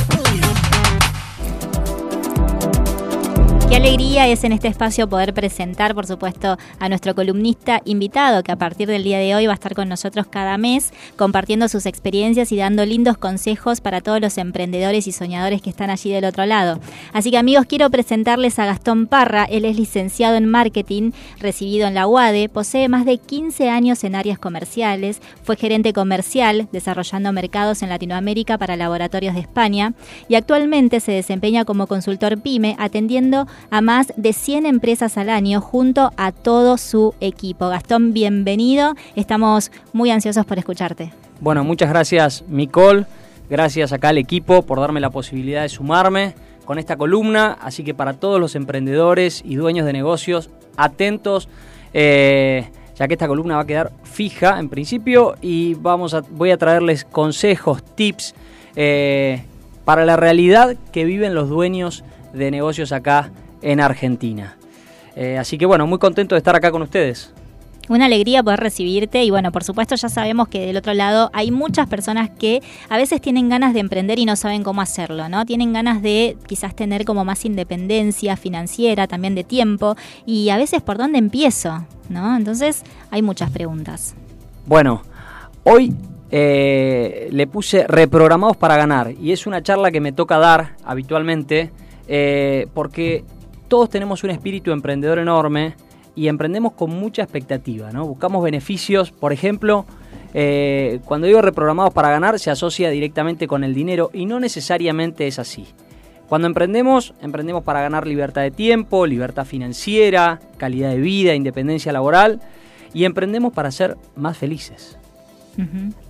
Qué alegría es en este espacio poder presentar, por supuesto, a nuestro columnista invitado, que a partir del día de hoy va a estar con nosotros cada mes, compartiendo sus experiencias y dando lindos consejos para todos los emprendedores y soñadores que están allí del otro lado. Así que amigos, quiero presentarles a Gastón Parra. Él es licenciado en marketing, recibido en la UADE, posee más de 15 años en áreas comerciales, fue gerente comercial, desarrollando mercados en Latinoamérica para laboratorios de España y actualmente se desempeña como consultor PYME, atendiendo a más de 100 empresas al año junto a todo su equipo. Gastón, bienvenido. Estamos muy ansiosos por escucharte. Bueno, muchas gracias, Micol. Gracias acá al equipo por darme la posibilidad de sumarme con esta columna. Así que para todos los emprendedores y dueños de negocios, atentos. Eh, ya que esta columna va a quedar fija en principio y vamos a, voy a traerles consejos, tips eh, para la realidad que viven los dueños de negocios acá en Argentina. Eh, así que bueno, muy contento de estar acá con ustedes. Una alegría poder recibirte y bueno, por supuesto ya sabemos que del otro lado hay muchas personas que a veces tienen ganas de emprender y no saben cómo hacerlo, ¿no? Tienen ganas de quizás tener como más independencia financiera, también de tiempo y a veces por dónde empiezo, ¿no? Entonces hay muchas preguntas. Bueno, hoy eh, le puse reprogramados para ganar y es una charla que me toca dar habitualmente eh, porque todos tenemos un espíritu emprendedor enorme y emprendemos con mucha expectativa, ¿no? Buscamos beneficios, por ejemplo, eh, cuando digo reprogramados para ganar se asocia directamente con el dinero y no necesariamente es así. Cuando emprendemos, emprendemos para ganar libertad de tiempo, libertad financiera, calidad de vida, independencia laboral y emprendemos para ser más felices.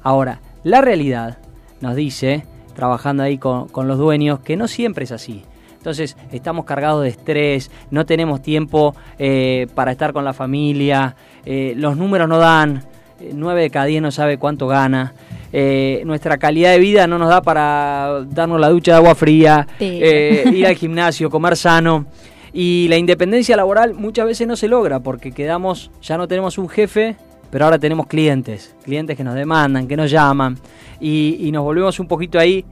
Ahora, la realidad nos dice, trabajando ahí con los dueños, que no siempre es así. Entonces estamos cargados de estrés, no tenemos tiempo eh, para estar con la familia, eh, los números no dan, 9 eh, de cada 10 no sabe cuánto gana. nuestra calidad de vida no nos da para darnos la ducha de agua fría, ir al [laughs] gimnasio, comer sano. Y la independencia laboral muchas veces no se logra porque quedamos, ya no tenemos un jefe, pero ahora tenemos clientes, clientes que nos demandan, que nos llaman y, nos volvemos un poquito ahí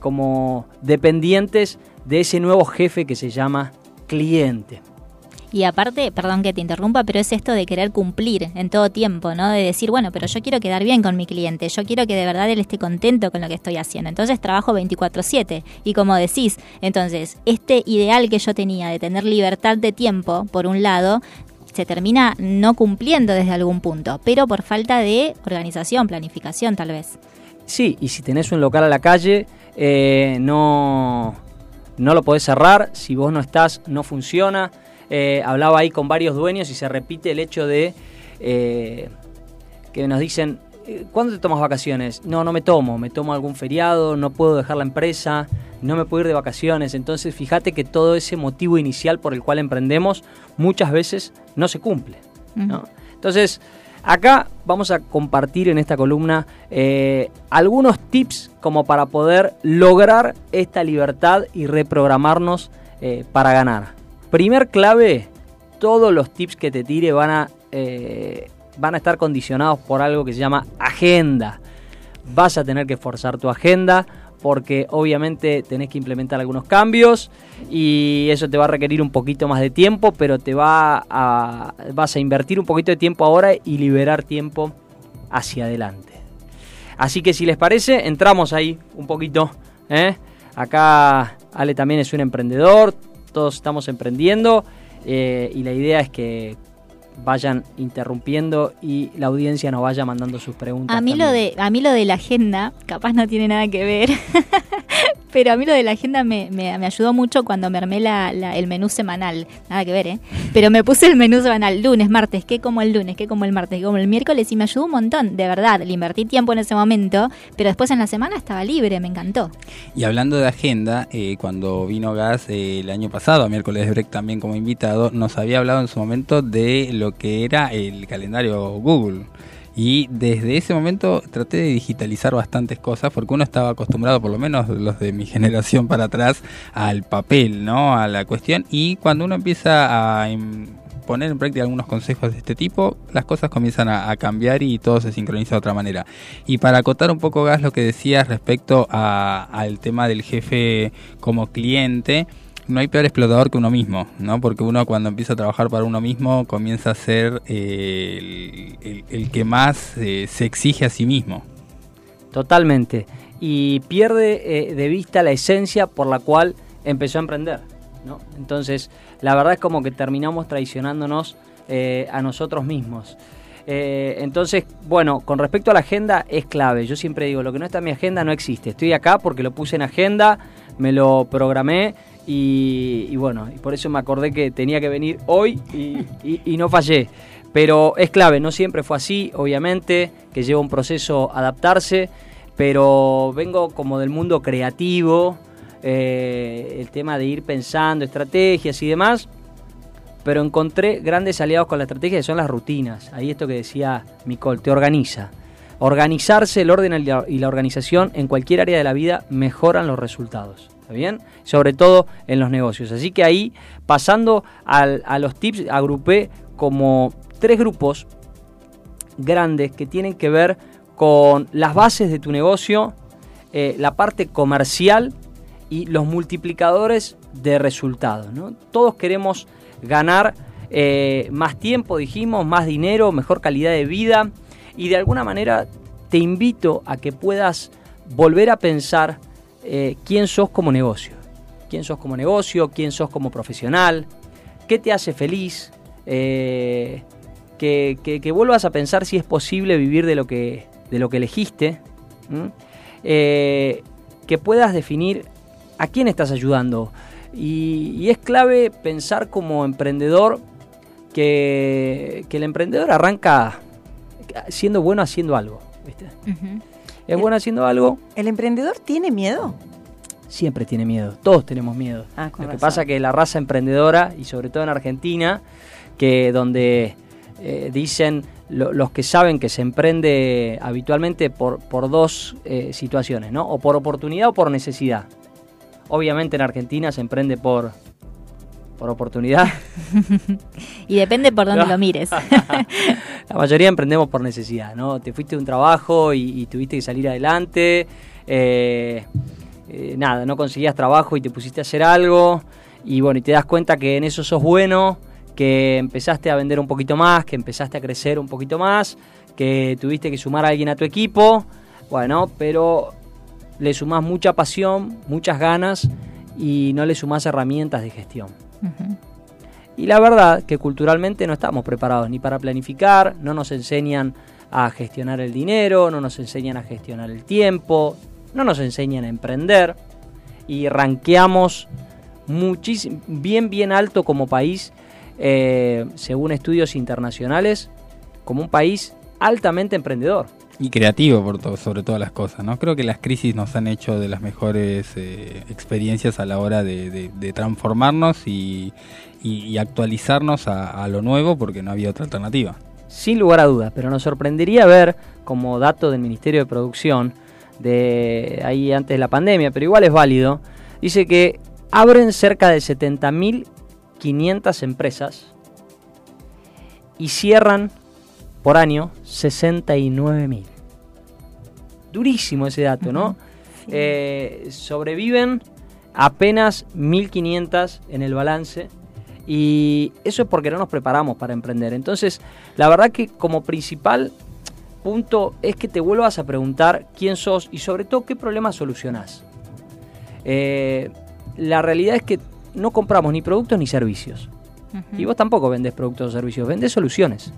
como dependientes de ese nuevo jefe que se llama cliente. Y aparte, perdón que te interrumpa, pero es esto de querer cumplir en todo tiempo, ¿no? De decir, bueno, pero yo quiero quedar bien con mi cliente, yo quiero que de verdad él esté contento con lo que estoy haciendo. Entonces trabajo 24/7. Y como decís, entonces, este ideal que yo tenía de tener libertad de tiempo, por un lado, se termina no cumpliendo desde algún punto, pero por falta de organización, planificación tal vez. Sí, y si tenés un local a la calle, eh, no no lo podés cerrar, si vos no estás no funciona. Eh, hablaba ahí con varios dueños y se repite el hecho de eh, que nos dicen, eh, ¿cuándo te tomas vacaciones? No, no me tomo, me tomo algún feriado, no puedo dejar la empresa, no me puedo ir de vacaciones. Entonces fíjate que todo ese motivo inicial por el cual emprendemos muchas veces no se cumple. Entonces, Acá vamos a compartir en esta columna eh, algunos tips como para poder lograr esta libertad y reprogramarnos eh, para ganar. Primer clave, todos los tips que te tire van a, eh, van a estar condicionados por algo que se llama agenda. Vas a tener que forzar tu agenda porque obviamente tenés que implementar algunos cambios y eso te va a requerir un poquito más de tiempo, pero te va a, vas a invertir un poquito de tiempo ahora y liberar tiempo hacia adelante. Así que si les parece, entramos ahí un poquito. ¿eh? Acá Ale también es un emprendedor, todos estamos emprendiendo eh, y la idea es que vayan interrumpiendo y la audiencia nos vaya mandando sus preguntas. A mí lo de a mí lo de la agenda capaz no tiene nada que ver, [laughs] pero a mí lo de la agenda me, me, ayudó mucho cuando me armé la, el menú semanal, nada que ver, ¿eh? [laughs] Pero me puse el menú semanal lunes, martes, que como el lunes, que como el martes, que como el miércoles y me ayudó un montón, de verdad, le invertí tiempo en ese momento, pero después en la semana estaba libre, me encantó. Y hablando de agenda, eh, cuando vino Gas eh, el año pasado, a miércoles break también como invitado, nos había hablado en su momento de lo que era el calendario Google. Y desde ese momento traté de digitalizar bastantes cosas porque uno estaba acostumbrado, por lo menos los de mi [laughs] generación para atrás, al papel, ¿no? A la cuestión. Y cuando uno empieza a poner en práctica algunos consejos de este tipo, las cosas comienzan a, cambiar y todo se sincroniza de otra manera. Y para acotar un poco, Gas, lo que decías respecto al tema del jefe como cliente, no hay peor explotador que uno mismo, ¿no? Porque uno cuando empieza a trabajar para uno mismo comienza a ser eh, el, que más eh, se exige a sí mismo. Totalmente. Y pierde eh, de vista la esencia por la cual empezó a emprender. ¿no? Entonces, la verdad es como que terminamos traicionándonos a nosotros mismos. entonces, bueno, con respecto a la agenda es clave. Yo siempre digo, lo que no está en mi agenda no existe. Estoy acá porque lo puse en agenda, me lo programé y, bueno, y por eso me acordé que tenía que venir hoy y, no fallé. Pero es clave, no siempre fue así, obviamente, que lleva un proceso adaptarse, pero vengo como del mundo creativo, eh, el tema de ir pensando estrategias y demás, pero encontré grandes aliados con la estrategia que son las rutinas. Ahí esto que decía Micol, te organiza. Organizarse, el orden y la organización en cualquier área de la vida mejoran los resultados. ¿Está bien? Sobre todo en los negocios. Así que ahí, pasando a los tips, agrupé como tres grupos grandes que tienen que ver con las bases de tu negocio, eh, la parte comercial y los multiplicadores de resultados. Todos queremos ganar eh, más tiempo, dijimos, más dinero, mejor calidad de vida y de alguna manera te invito a que puedas volver a pensar eh, quién sos como negocio. Quién sos como negocio, quién sos como profesional, qué te hace feliz, eh, que, vuelvas a pensar si es posible vivir de lo que, de lo que elegiste, eh, que puedas definir a quién estás ayudando. Y, es clave pensar como emprendedor que, el emprendedor arranca siendo bueno haciendo algo. ¿viste? Es bueno haciendo algo. ¿El emprendedor tiene miedo? Siempre tiene miedo, todos tenemos miedo. Ah, Lo que pasa es que la raza emprendedora, y sobre todo en Argentina, que donde eh, dicen los que saben que se emprende habitualmente por, por dos eh, situaciones, ¿no? O por oportunidad o por necesidad. Obviamente en Argentina se emprende por, por oportunidad. [laughs] y depende por dónde lo mires. [laughs] la mayoría emprendemos por necesidad, ¿no? Te fuiste de un trabajo y, tuviste que salir adelante. Eh, eh, nada, no conseguías trabajo y te pusiste a hacer algo. Y bueno, y te das cuenta que en eso sos bueno, que empezaste a vender un poquito más, que empezaste a crecer un poquito más, que tuviste que sumar a alguien a tu equipo. Bueno, pero le sumás mucha pasión, muchas ganas y no le sumás herramientas de gestión. Y la verdad que culturalmente no estamos preparados ni para planificar, no nos enseñan a gestionar el dinero, no nos enseñan a gestionar el tiempo, no nos enseñan a emprender y ranqueamos bien, bien alto como país, eh, según estudios internacionales, como un país altamente emprendedor. Y creativo por todo, sobre todas las cosas, ¿no? Creo que las crisis nos han hecho de las mejores eh, experiencias a la hora de, transformarnos y, actualizarnos a, lo nuevo porque no había otra alternativa. Sin lugar a dudas, pero nos sorprendería ver como dato del Ministerio de Producción de ahí antes de la pandemia, pero igual es válido, dice que abren cerca de 70.500 empresas y cierran por año 69.000. Durísimo ese dato, ¿no? [laughs] Eh, sobreviven apenas 1.500 en el balance y eso es porque no nos preparamos para emprender. Entonces, la verdad que como principal punto es que te vuelvas a preguntar quién sos y sobre todo qué problemas solucionás. Eh, la realidad es que no compramos ni productos ni servicios. Y vos tampoco vendés productos o servicios, vendés soluciones.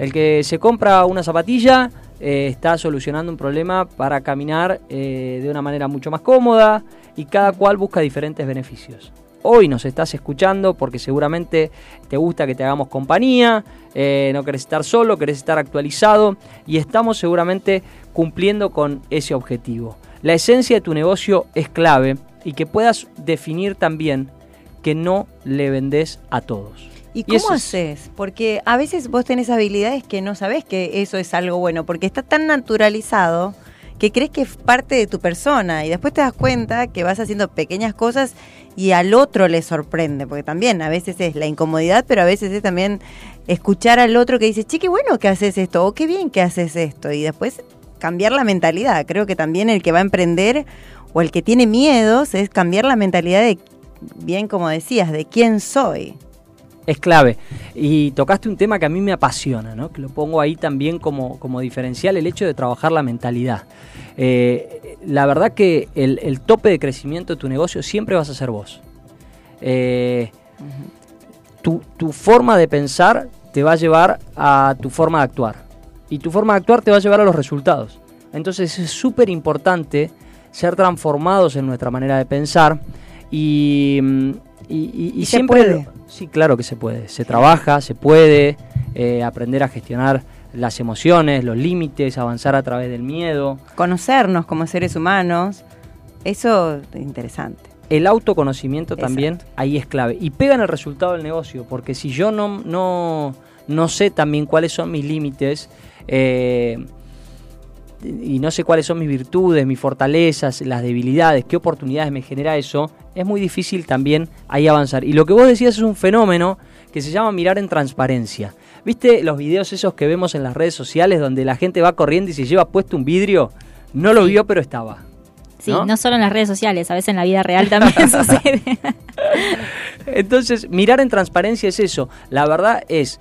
El que se compra una zapatilla eh, está solucionando un problema para caminar eh, de una manera mucho más cómoda y cada cual busca diferentes beneficios. Hoy nos estás escuchando porque seguramente te gusta que te hagamos compañía, eh, no querés estar solo, querés estar actualizado y estamos seguramente cumpliendo con ese objetivo. La esencia de tu negocio es clave y que puedas definir también que no le vendes a todos. ¿Y cómo haces? Porque a veces vos tenés habilidades que no sabés que eso es algo bueno, porque está tan naturalizado que crees que es parte de tu persona y después te das cuenta que vas haciendo pequeñas cosas y al otro le sorprende, porque también a veces es la incomodidad, pero a veces es también escuchar al otro que dice, che, qué bueno que haces esto, o qué bien que haces esto, y después cambiar la mentalidad. Creo que también el que va a emprender o el que tiene miedos es cambiar la mentalidad de, bien como decías, de quién soy es clave. Y tocaste un tema que a mí me apasiona, ¿no? que lo pongo ahí también como, como diferencial, el hecho de trabajar la mentalidad. Eh, la verdad que el, tope de crecimiento de tu negocio siempre vas a ser vos. Eh, tu, tu forma de pensar te va a llevar a tu forma de actuar. Y tu forma de actuar te va a llevar a los resultados. Entonces es súper importante ser transformados en nuestra manera de pensar y, y, siempre... Sí, claro que se puede. Se trabaja, se puede eh, aprender a gestionar las emociones, los límites, avanzar a través del miedo. Conocernos como seres humanos, eso es interesante. El autoconocimiento también ahí es clave. Y pega en el resultado del negocio, porque si yo no, no, no sé también cuáles son mis límites, eh, y no sé cuáles son mis virtudes, mis fortalezas, las debilidades, qué oportunidades me genera eso, es muy difícil también ahí avanzar. Y lo que vos decías es un fenómeno que se llama mirar en transparencia. ¿Viste los videos esos que vemos en las redes sociales donde la gente va corriendo y se lleva puesto un vidrio? No lo vio, pero estaba. Sí, ¿no? solo en las redes sociales, a veces en la vida real también [laughs] sucede. Entonces, mirar en transparencia es eso. La verdad es,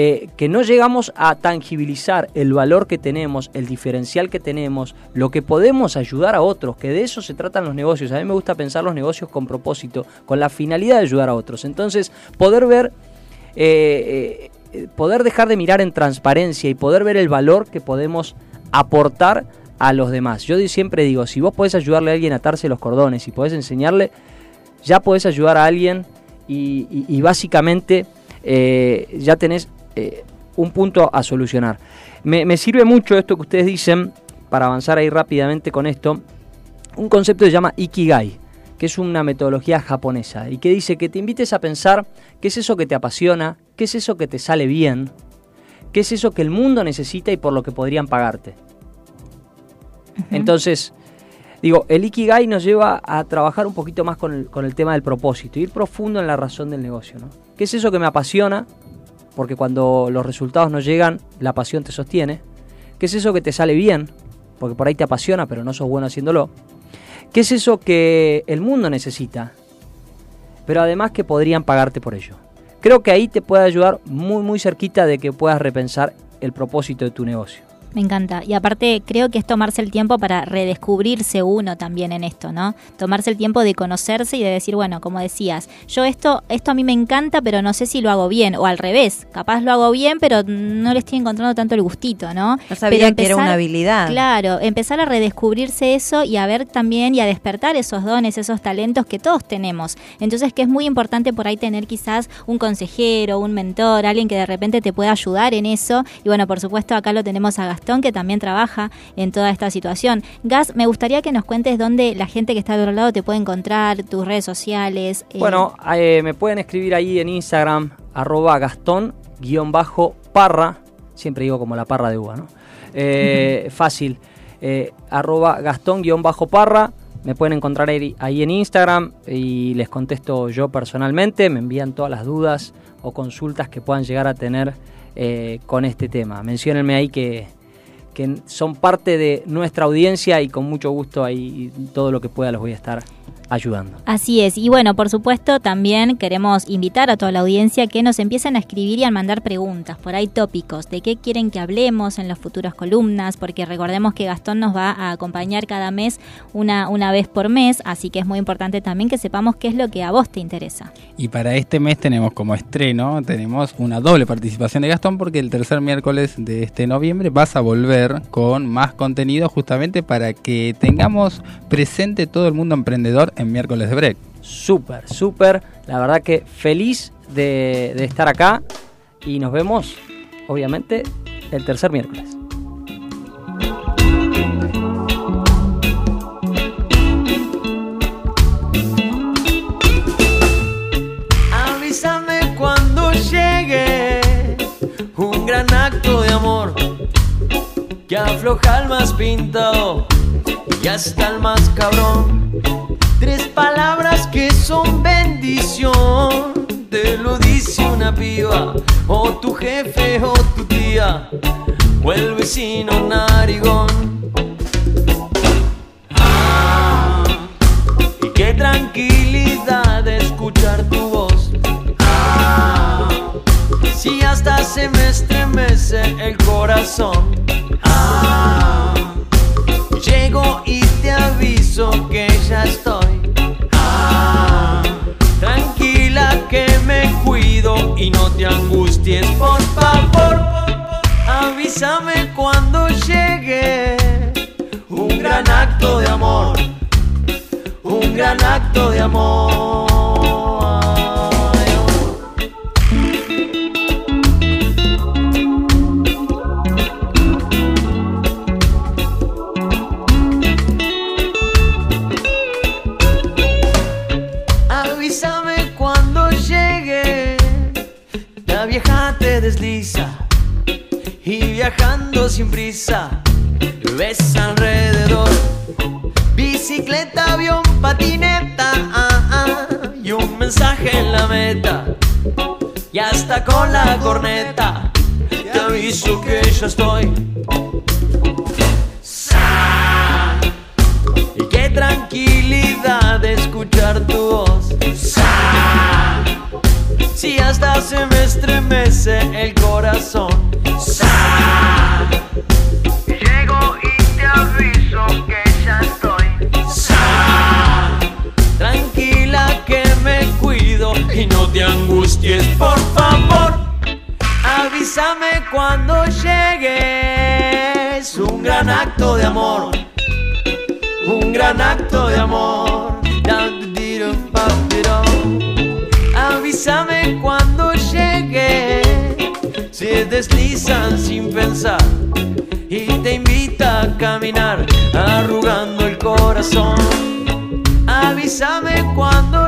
eh, que no llegamos a tangibilizar el valor que tenemos, el diferencial que tenemos, lo que podemos ayudar a otros, que de eso se tratan los negocios. A mí me gusta pensar los negocios con propósito, con la finalidad de ayudar a otros. Entonces, poder ver, eh, eh, poder dejar de mirar en transparencia y poder ver el valor que podemos aportar a los demás. Yo siempre digo, si vos podés ayudarle a alguien a atarse los cordones y podés enseñarle, ya podés ayudar a alguien y, básicamente ya tenés eh, un punto a solucionar. Me, sirve mucho esto que ustedes dicen, para avanzar ahí rápidamente con esto, un concepto que se llama Ikigai, que es una metodología japonesa y que dice que te invites a pensar qué es eso que te apasiona, qué es eso que te sale bien, qué es eso que el mundo necesita y por lo que podrían pagarte. Entonces, digo, el Ikigai nos lleva a trabajar un poquito más con el, con el tema del propósito, ir profundo en la razón del negocio. ¿no? ¿Qué es eso que me apasiona? Porque cuando los resultados no llegan, la pasión te sostiene. ¿Qué es eso que te sale bien? Porque por ahí te apasiona, pero no sos bueno haciéndolo. ¿Qué es eso que el mundo necesita? Pero además que podrían pagarte por ello. Creo que ahí te puede ayudar muy muy cerquita de que puedas repensar el propósito de tu negocio. Me encanta. Y aparte creo que es tomarse el tiempo para redescubrirse uno también en esto, ¿no? Tomarse el tiempo de conocerse y de decir, bueno, como decías, yo esto, esto a mí me encanta, pero no sé si lo hago bien. O al revés, capaz lo hago bien, pero no le estoy encontrando tanto el gustito, ¿no? No sabía que era una habilidad. Claro, empezar a redescubrirse eso y a ver también y a despertar esos dones, esos talentos que todos tenemos. Entonces que es muy importante por ahí tener quizás un consejero, un mentor, alguien que de repente te pueda ayudar en eso. Y bueno, por supuesto acá lo tenemos a que también trabaja en toda esta situación. Gas, me gustaría que nos cuentes dónde la gente que está de otro lado te puede encontrar, tus redes sociales. Eh. Bueno, eh, me pueden escribir ahí en Instagram, arroba Gastón-parra, siempre digo como la parra de uva, ¿no? Eh, [laughs] fácil, arroba Gastón-parra. Me pueden encontrar ahí, ahí, en Instagram y les contesto yo personalmente. Me envían todas las dudas o consultas que puedan llegar a tener con este tema. Menciónenme ahí que, que son parte de nuestra audiencia y con mucho gusto ahí todo lo que pueda los voy a estar ayudando. Así es, y bueno, por supuesto también queremos invitar a toda la audiencia que nos empiecen a escribir y a mandar preguntas, por ahí tópicos, de qué quieren que hablemos en las futuras columnas, porque recordemos que Gastón nos va a acompañar cada mes una, una vez por mes, así que es muy importante también que sepamos qué es lo que a vos te interesa. Y para este mes tenemos como estreno, tenemos una doble participación de Gastón, porque el tercer miércoles de este noviembre vas a volver con más contenido justamente para que tengamos presente todo el mundo emprendedor en miércoles de break. Súper, súper. La verdad que feliz de, de estar acá y nos vemos, obviamente, el tercer miércoles. Avísame cuando llegue un gran acto de amor que afloja el más pintado y hasta el más cabrón. Palabras que son bendición. Te lo dice una piba, o tu jefe o tu tía, o el vecino narigón. Ah, y qué tranquilidad escuchar tu voz. Ah, si hasta se me estremece el corazón. Ah, llego y te aviso que ya estoy. Y no te angusties, por favor. Avísame cuando llegue. Un gran acto de amor. Un gran acto de amor. Prisa ves alrededor. Bicicleta, avión, patineta ah, ah, y un mensaje en la meta. Y hasta con la corneta te aviso que ya estoy. Sa- y qué tranquilidad de escuchar tu voz. Si hasta se me estremece el corazón. Por favor. Avísame cuando llegues. Un gran acto de amor un gran acto de amor. Avísame cuando llegue. Se deslizan sin pensar y te invita a caminar, arrugando el corazón. Avísame cuando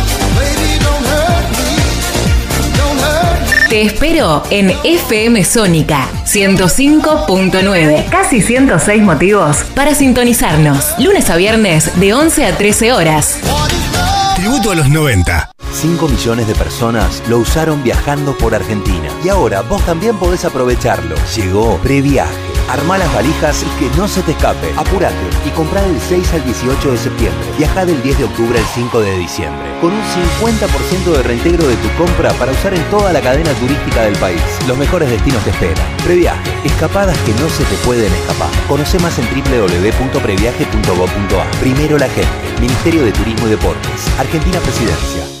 Te espero en FM Sónica 105.9. Casi 106 motivos para sintonizarnos. Lunes a viernes de 11 a 13 horas. Tributo a los 90. 5 millones de personas lo usaron viajando por Argentina. Y ahora vos también podés aprovecharlo. Llegó Previaje. Armá las valijas y que no se te escape. Apúrate y comprá del 6 al 18 de septiembre. Viajá del 10 de octubre al 5 de diciembre. Con un 50% de reintegro de tu compra para usar en toda la cadena turística del país. Los mejores destinos te esperan. Previaje. Escapadas que no se te pueden escapar. Conoce más en www.previaje.gov.ar. Primero la gente. Ministerio de Turismo y Deportes. Argentina Presidencia.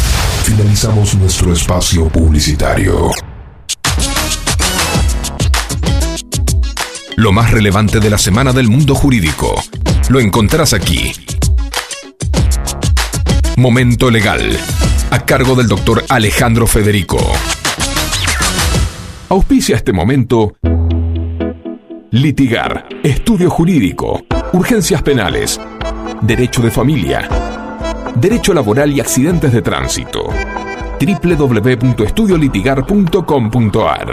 Finalizamos nuestro espacio publicitario. Lo más relevante de la semana del mundo jurídico. Lo encontrarás aquí. Momento Legal. A cargo del doctor Alejandro Federico. Auspicia este momento. Litigar. Estudio jurídico. Urgencias penales. Derecho de familia. Derecho laboral y accidentes de tránsito. www.estudiolitigar.com.ar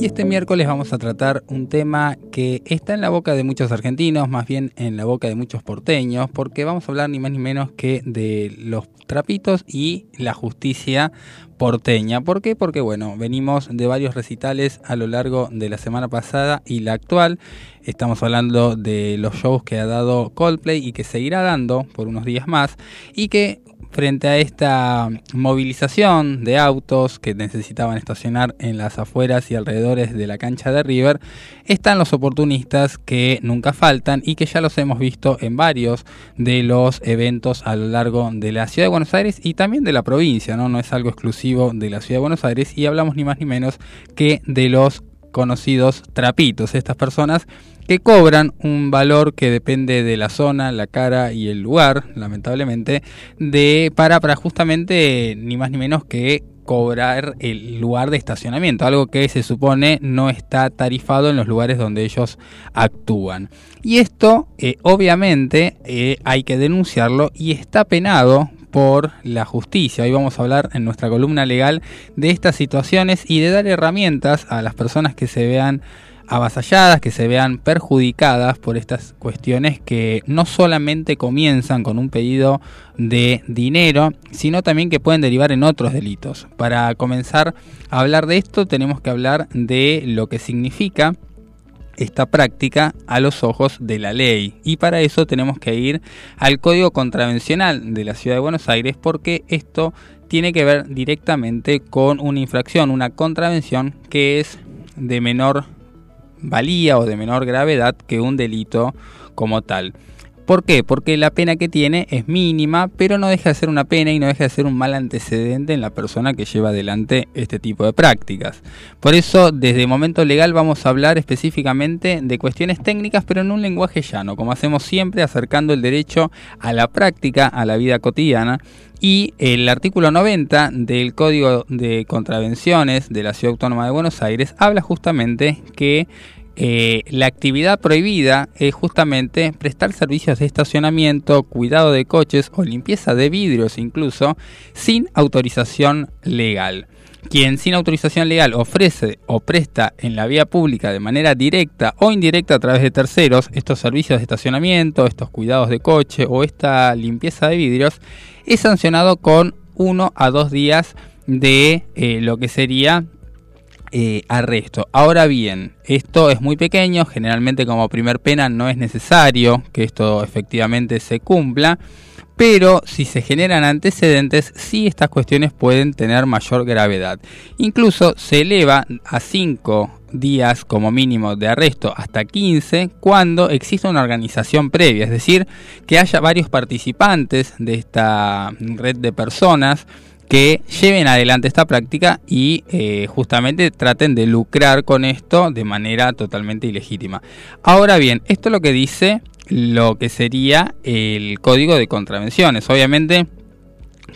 Y este miércoles vamos a tratar un tema que está en la boca de muchos argentinos, más bien en la boca de muchos porteños, porque vamos a hablar ni más ni menos que de los trapitos y la justicia porteña. ¿Por qué? Porque bueno, venimos de varios recitales a lo largo de la semana pasada y la actual. Estamos hablando de los shows que ha dado Coldplay y que seguirá dando por unos días más y que frente a esta movilización de autos que necesitaban estacionar en las afueras y alrededores de la cancha de River, están los oportunistas que nunca faltan y que ya los hemos visto en varios de los eventos a lo largo de la ciudad de Buenos Aires y también de la provincia, ¿no? Es algo exclusivo de la ciudad de Buenos Aires y hablamos ni más ni menos que de los conocidos trapitos, estas personas que cobran un valor que depende de la zona, la cara y el lugar, lamentablemente, de para para justamente ni más ni menos que cobrar el lugar de estacionamiento, algo que se supone no está tarifado en los lugares donde ellos actúan. Y esto, eh, obviamente, eh, hay que denunciarlo y está penado por la justicia. Hoy vamos a hablar en nuestra columna legal de estas situaciones y de dar herramientas a las personas que se vean avasalladas, que se vean perjudicadas por estas cuestiones que no solamente comienzan con un pedido de dinero, sino también que pueden derivar en otros delitos. Para comenzar a hablar de esto tenemos que hablar de lo que significa esta práctica a los ojos de la ley. Y para eso tenemos que ir al Código Contravencional de la Ciudad de Buenos Aires porque esto tiene que ver directamente con una infracción, una contravención que es de menor valía o de menor gravedad que un delito como tal. ¿Por qué? Porque la pena que tiene es mínima, pero no deja de ser una pena y no deja de ser un mal antecedente en la persona que lleva adelante este tipo de prácticas. Por eso, desde el momento legal vamos a hablar específicamente de cuestiones técnicas, pero en un lenguaje llano, como hacemos siempre, acercando el derecho a la práctica, a la vida cotidiana. Y el artículo 90 del Código de Contravenciones de la Ciudad Autónoma de Buenos Aires habla justamente que eh, la actividad prohibida es justamente prestar servicios de estacionamiento, cuidado de coches o limpieza de vidrios incluso sin autorización legal. Quien sin autorización legal ofrece o presta en la vía pública de manera directa o indirecta a través de terceros estos servicios de estacionamiento, estos cuidados de coche o esta limpieza de vidrios, es sancionado con uno a dos días de eh, lo que sería eh, arresto. Ahora bien, esto es muy pequeño, generalmente como primer pena no es necesario que esto efectivamente se cumpla, pero si se generan antecedentes, sí estas cuestiones pueden tener mayor gravedad. Incluso se eleva a 5 días como mínimo de arresto hasta 15 cuando existe una organización previa, es decir, que haya varios participantes de esta red de personas que lleven adelante esta práctica y eh, justamente traten de lucrar con esto de manera totalmente ilegítima. Ahora bien, esto es lo que dice lo que sería el código de contravenciones. Obviamente,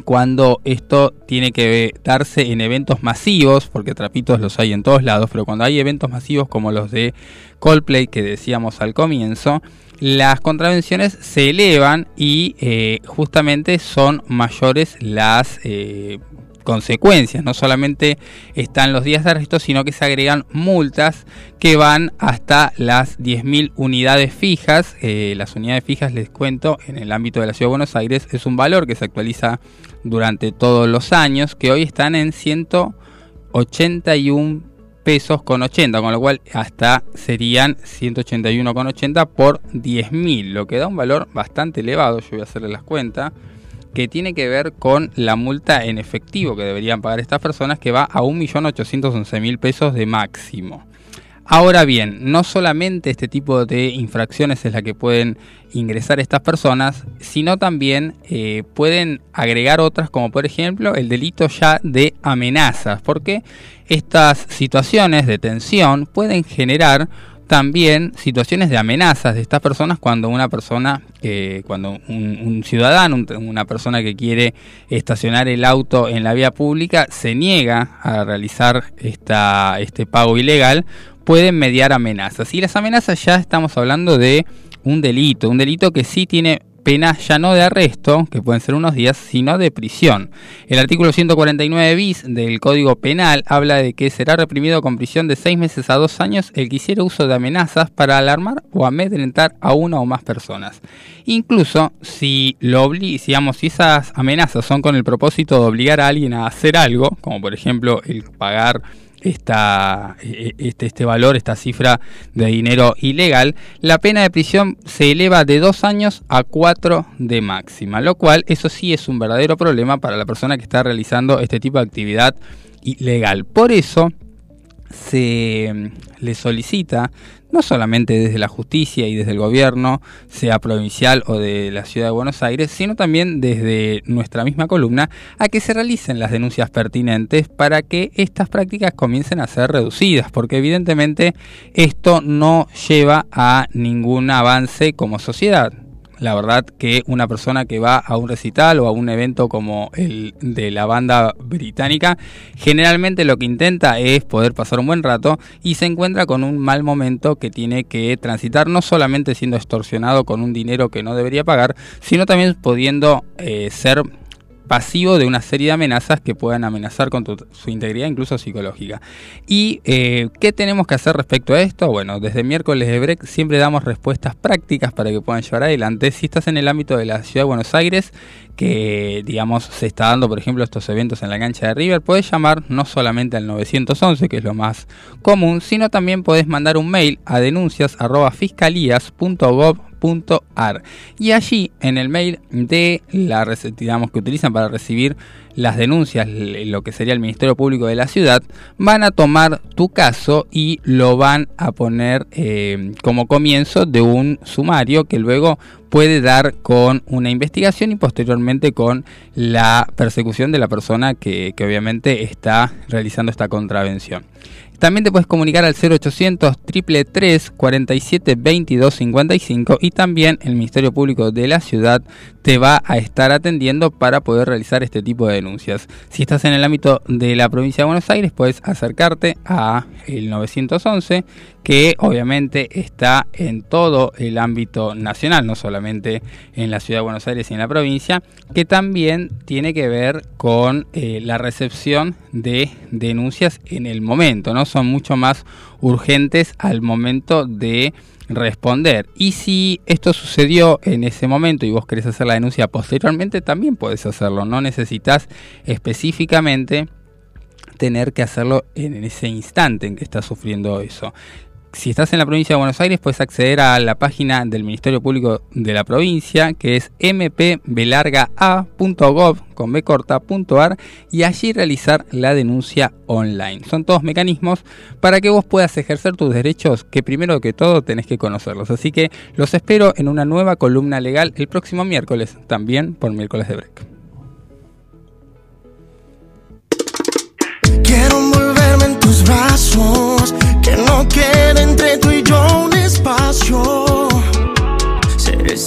cuando esto tiene que darse en eventos masivos, porque trapitos los hay en todos lados, pero cuando hay eventos masivos como los de Coldplay que decíamos al comienzo, las contravenciones se elevan y eh, justamente son mayores las eh, consecuencias. No solamente están los días de arresto, sino que se agregan multas que van hasta las 10.000 unidades fijas. Eh, las unidades fijas, les cuento, en el ámbito de la Ciudad de Buenos Aires es un valor que se actualiza durante todos los años, que hoy están en 181 pesos con 80, con lo cual hasta serían 181 con 80 por 10.000, lo que da un valor bastante elevado, yo voy a hacerle las cuentas, que tiene que ver con la multa en efectivo que deberían pagar estas personas, que va a 1.811.000 pesos de máximo. Ahora bien, no solamente este tipo de infracciones es la que pueden ingresar estas personas, sino también eh, pueden agregar otras como por ejemplo el delito ya de amenazas, porque estas situaciones de tensión pueden generar también situaciones de amenazas de estas personas cuando una persona, eh, cuando un, ciudadano, una persona que quiere estacionar el auto en la vía pública se niega a realizar esta, este pago ilegal, pueden mediar amenazas. Y las amenazas ya estamos hablando de un delito, un delito que sí tiene penas ya no de arresto, que pueden ser unos días, sino de prisión. El artículo 149 bis del Código Penal habla de que será reprimido con prisión de seis meses a dos años el que hiciera uso de amenazas para alarmar o amedrentar a una o más personas. Incluso si lo digamos, si esas amenazas son con el propósito de obligar a alguien a hacer algo, como por ejemplo el pagar esta, e, e, este, este valor, esta cifra de dinero ilegal, la pena de prisión se eleva de dos años a cuatro de máxima, lo cual eso sí es un verdadero problema para la persona que está realizando este tipo de actividad ilegal. Por eso se mm, le solicita no solamente desde la justicia y desde el gobierno, sea provincial o de la ciudad de Buenos Aires, sino también desde nuestra misma columna, a que se realicen las denuncias pertinentes para que estas prácticas comiencen a ser reducidas, porque evidentemente esto no lleva a ningún avance como sociedad la verdad que una persona que va a un recital o a un evento como el de la banda británica, generalmente lo que intenta es poder pasar un buen rato y se encuentra con un mal momento que tiene que transitar, no solamente siendo extorsionado con un dinero que no debería pagar, sino también pudiendo eh, ser pasivo de una serie de amenazas que puedan amenazar con su integridad, incluso psicológica. ¿Y eh, qué tenemos que hacer respecto a esto? Bueno, desde miércoles de break siempre damos respuestas prácticas para que puedan llevar adelante. Si estás en el ámbito de la ciudad de Buenos Aires, que digamos se está dando, por ejemplo, estos eventos en la cancha de River, puedes llamar no solamente al 911, que es lo más común, sino también puedes mandar un mail a denuncias.fiscalías.gov gov.ar. Y allí, en el mail de la digamos que utilizan para recibir las denuncias, lo que sería el Ministerio Público de la ciudad, van a tomar tu caso y lo van a poner eh, como comienzo de un sumario que luego puede dar con una investigación y posteriormente con la persecución de la persona que obviamente está realizando esta contravención. También te puedes comunicar al 0800 333 47 22 55 y también el Ministerio Público de la ciudad te va a estar atendiendo para poder realizar este tipo de denuncias. Si estás en el ámbito de la provincia de Buenos Aires, puedes acercarte a el 911 que obviamente está en todo el ámbito nacional, no solamente en la ciudad de Buenos Aires y en la provincia, que también tiene que ver con eh, la recepción de denuncias en el momento, ¿no? Son mucho más urgentes al momento de responder. Y si esto sucedió en ese momento y vos querés hacer la denuncia posteriormente, también puedes hacerlo. No necesitas específicamente tener que hacerlo en ese instante en que estás sufriendo eso si estás en la provincia de Buenos Aires, puedes acceder a la página del Ministerio Público de la provincia, que es mpbelargaa.gov.ar y allí realizar la denuncia online. Son todos mecanismos para que vos puedas ejercer tus derechos que primero que todo tenés que conocerlos. Así que los espero en una nueva columna legal el próximo miércoles, también por miércoles de break. Quiero envolverme en tus brazos que no quede entre tú y yo un espacio. Ser el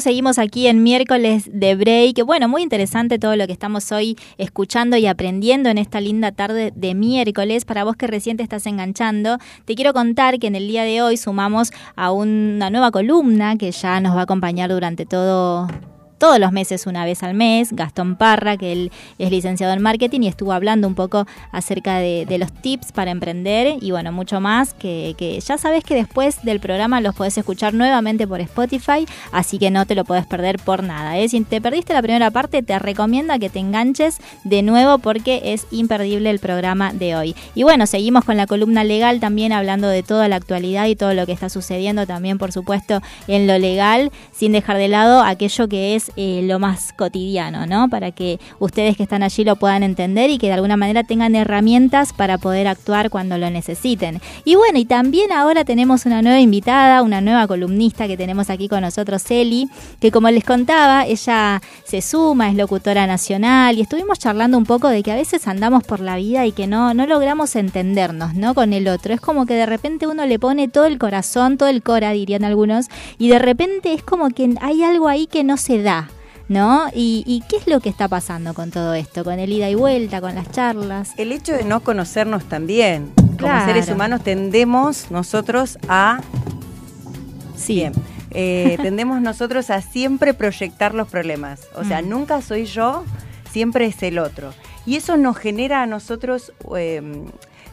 Seguimos, aquí en miércoles de break. Bueno, muy interesante todo lo que estamos hoy escuchando y aprendiendo en esta linda tarde de miércoles. Para vos que recién te estás enganchando, te quiero contar que en el día de hoy sumamos a una nueva columna que ya nos va a acompañar durante todo todos los meses, una vez al mes, Gastón Parra, que él es licenciado en marketing y estuvo hablando un poco acerca de, los tips para emprender y bueno, mucho más que, ya sabes que después del programa los podés escuchar nuevamente por Spotify, así que no te lo puedes perder por nada. ¿eh? Si te perdiste la primera parte, te recomiendo que te enganches de nuevo porque es imperdible el programa de hoy. Y bueno, seguimos con la columna legal también hablando de toda la actualidad y todo lo que está sucediendo también, por supuesto, en lo legal, sin dejar de lado aquello que es eh, lo más cotidiano, ¿no? Para que ustedes que están allí lo puedan entender y que de alguna manera tengan herramientas para poder actuar cuando lo necesiten. Y bueno, y también ahora tenemos una nueva invitada, una nueva columnista que tenemos aquí con nosotros, Eli, que como les contaba, ella se suma, es locutora nacional y estuvimos charlando un poco de que a veces andamos por la vida y que no, no logramos entendernos, ¿no? Con el otro. Es como que de repente uno le pone todo el corazón, todo el cora, dirían algunos, y de repente es como que hay algo ahí que no se da. ¿No? ¿Y, qué es lo que está pasando con todo esto? Con el ida y vuelta, con las charlas. El hecho de no conocernos también. Como seres humanos tendemos nosotros a... Sí. Eh, [laughs] tendemos nosotros a siempre proyectar los problemas. O sea, mm. nunca soy yo, siempre es el otro. Y eso nos genera a nosotros... Em,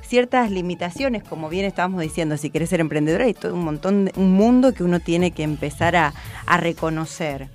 ciertas limitaciones, como bien estábamos diciendo, si querés ser emprendedora, hay todo un montón, un mundo que uno tiene que empezar a, a reconocer.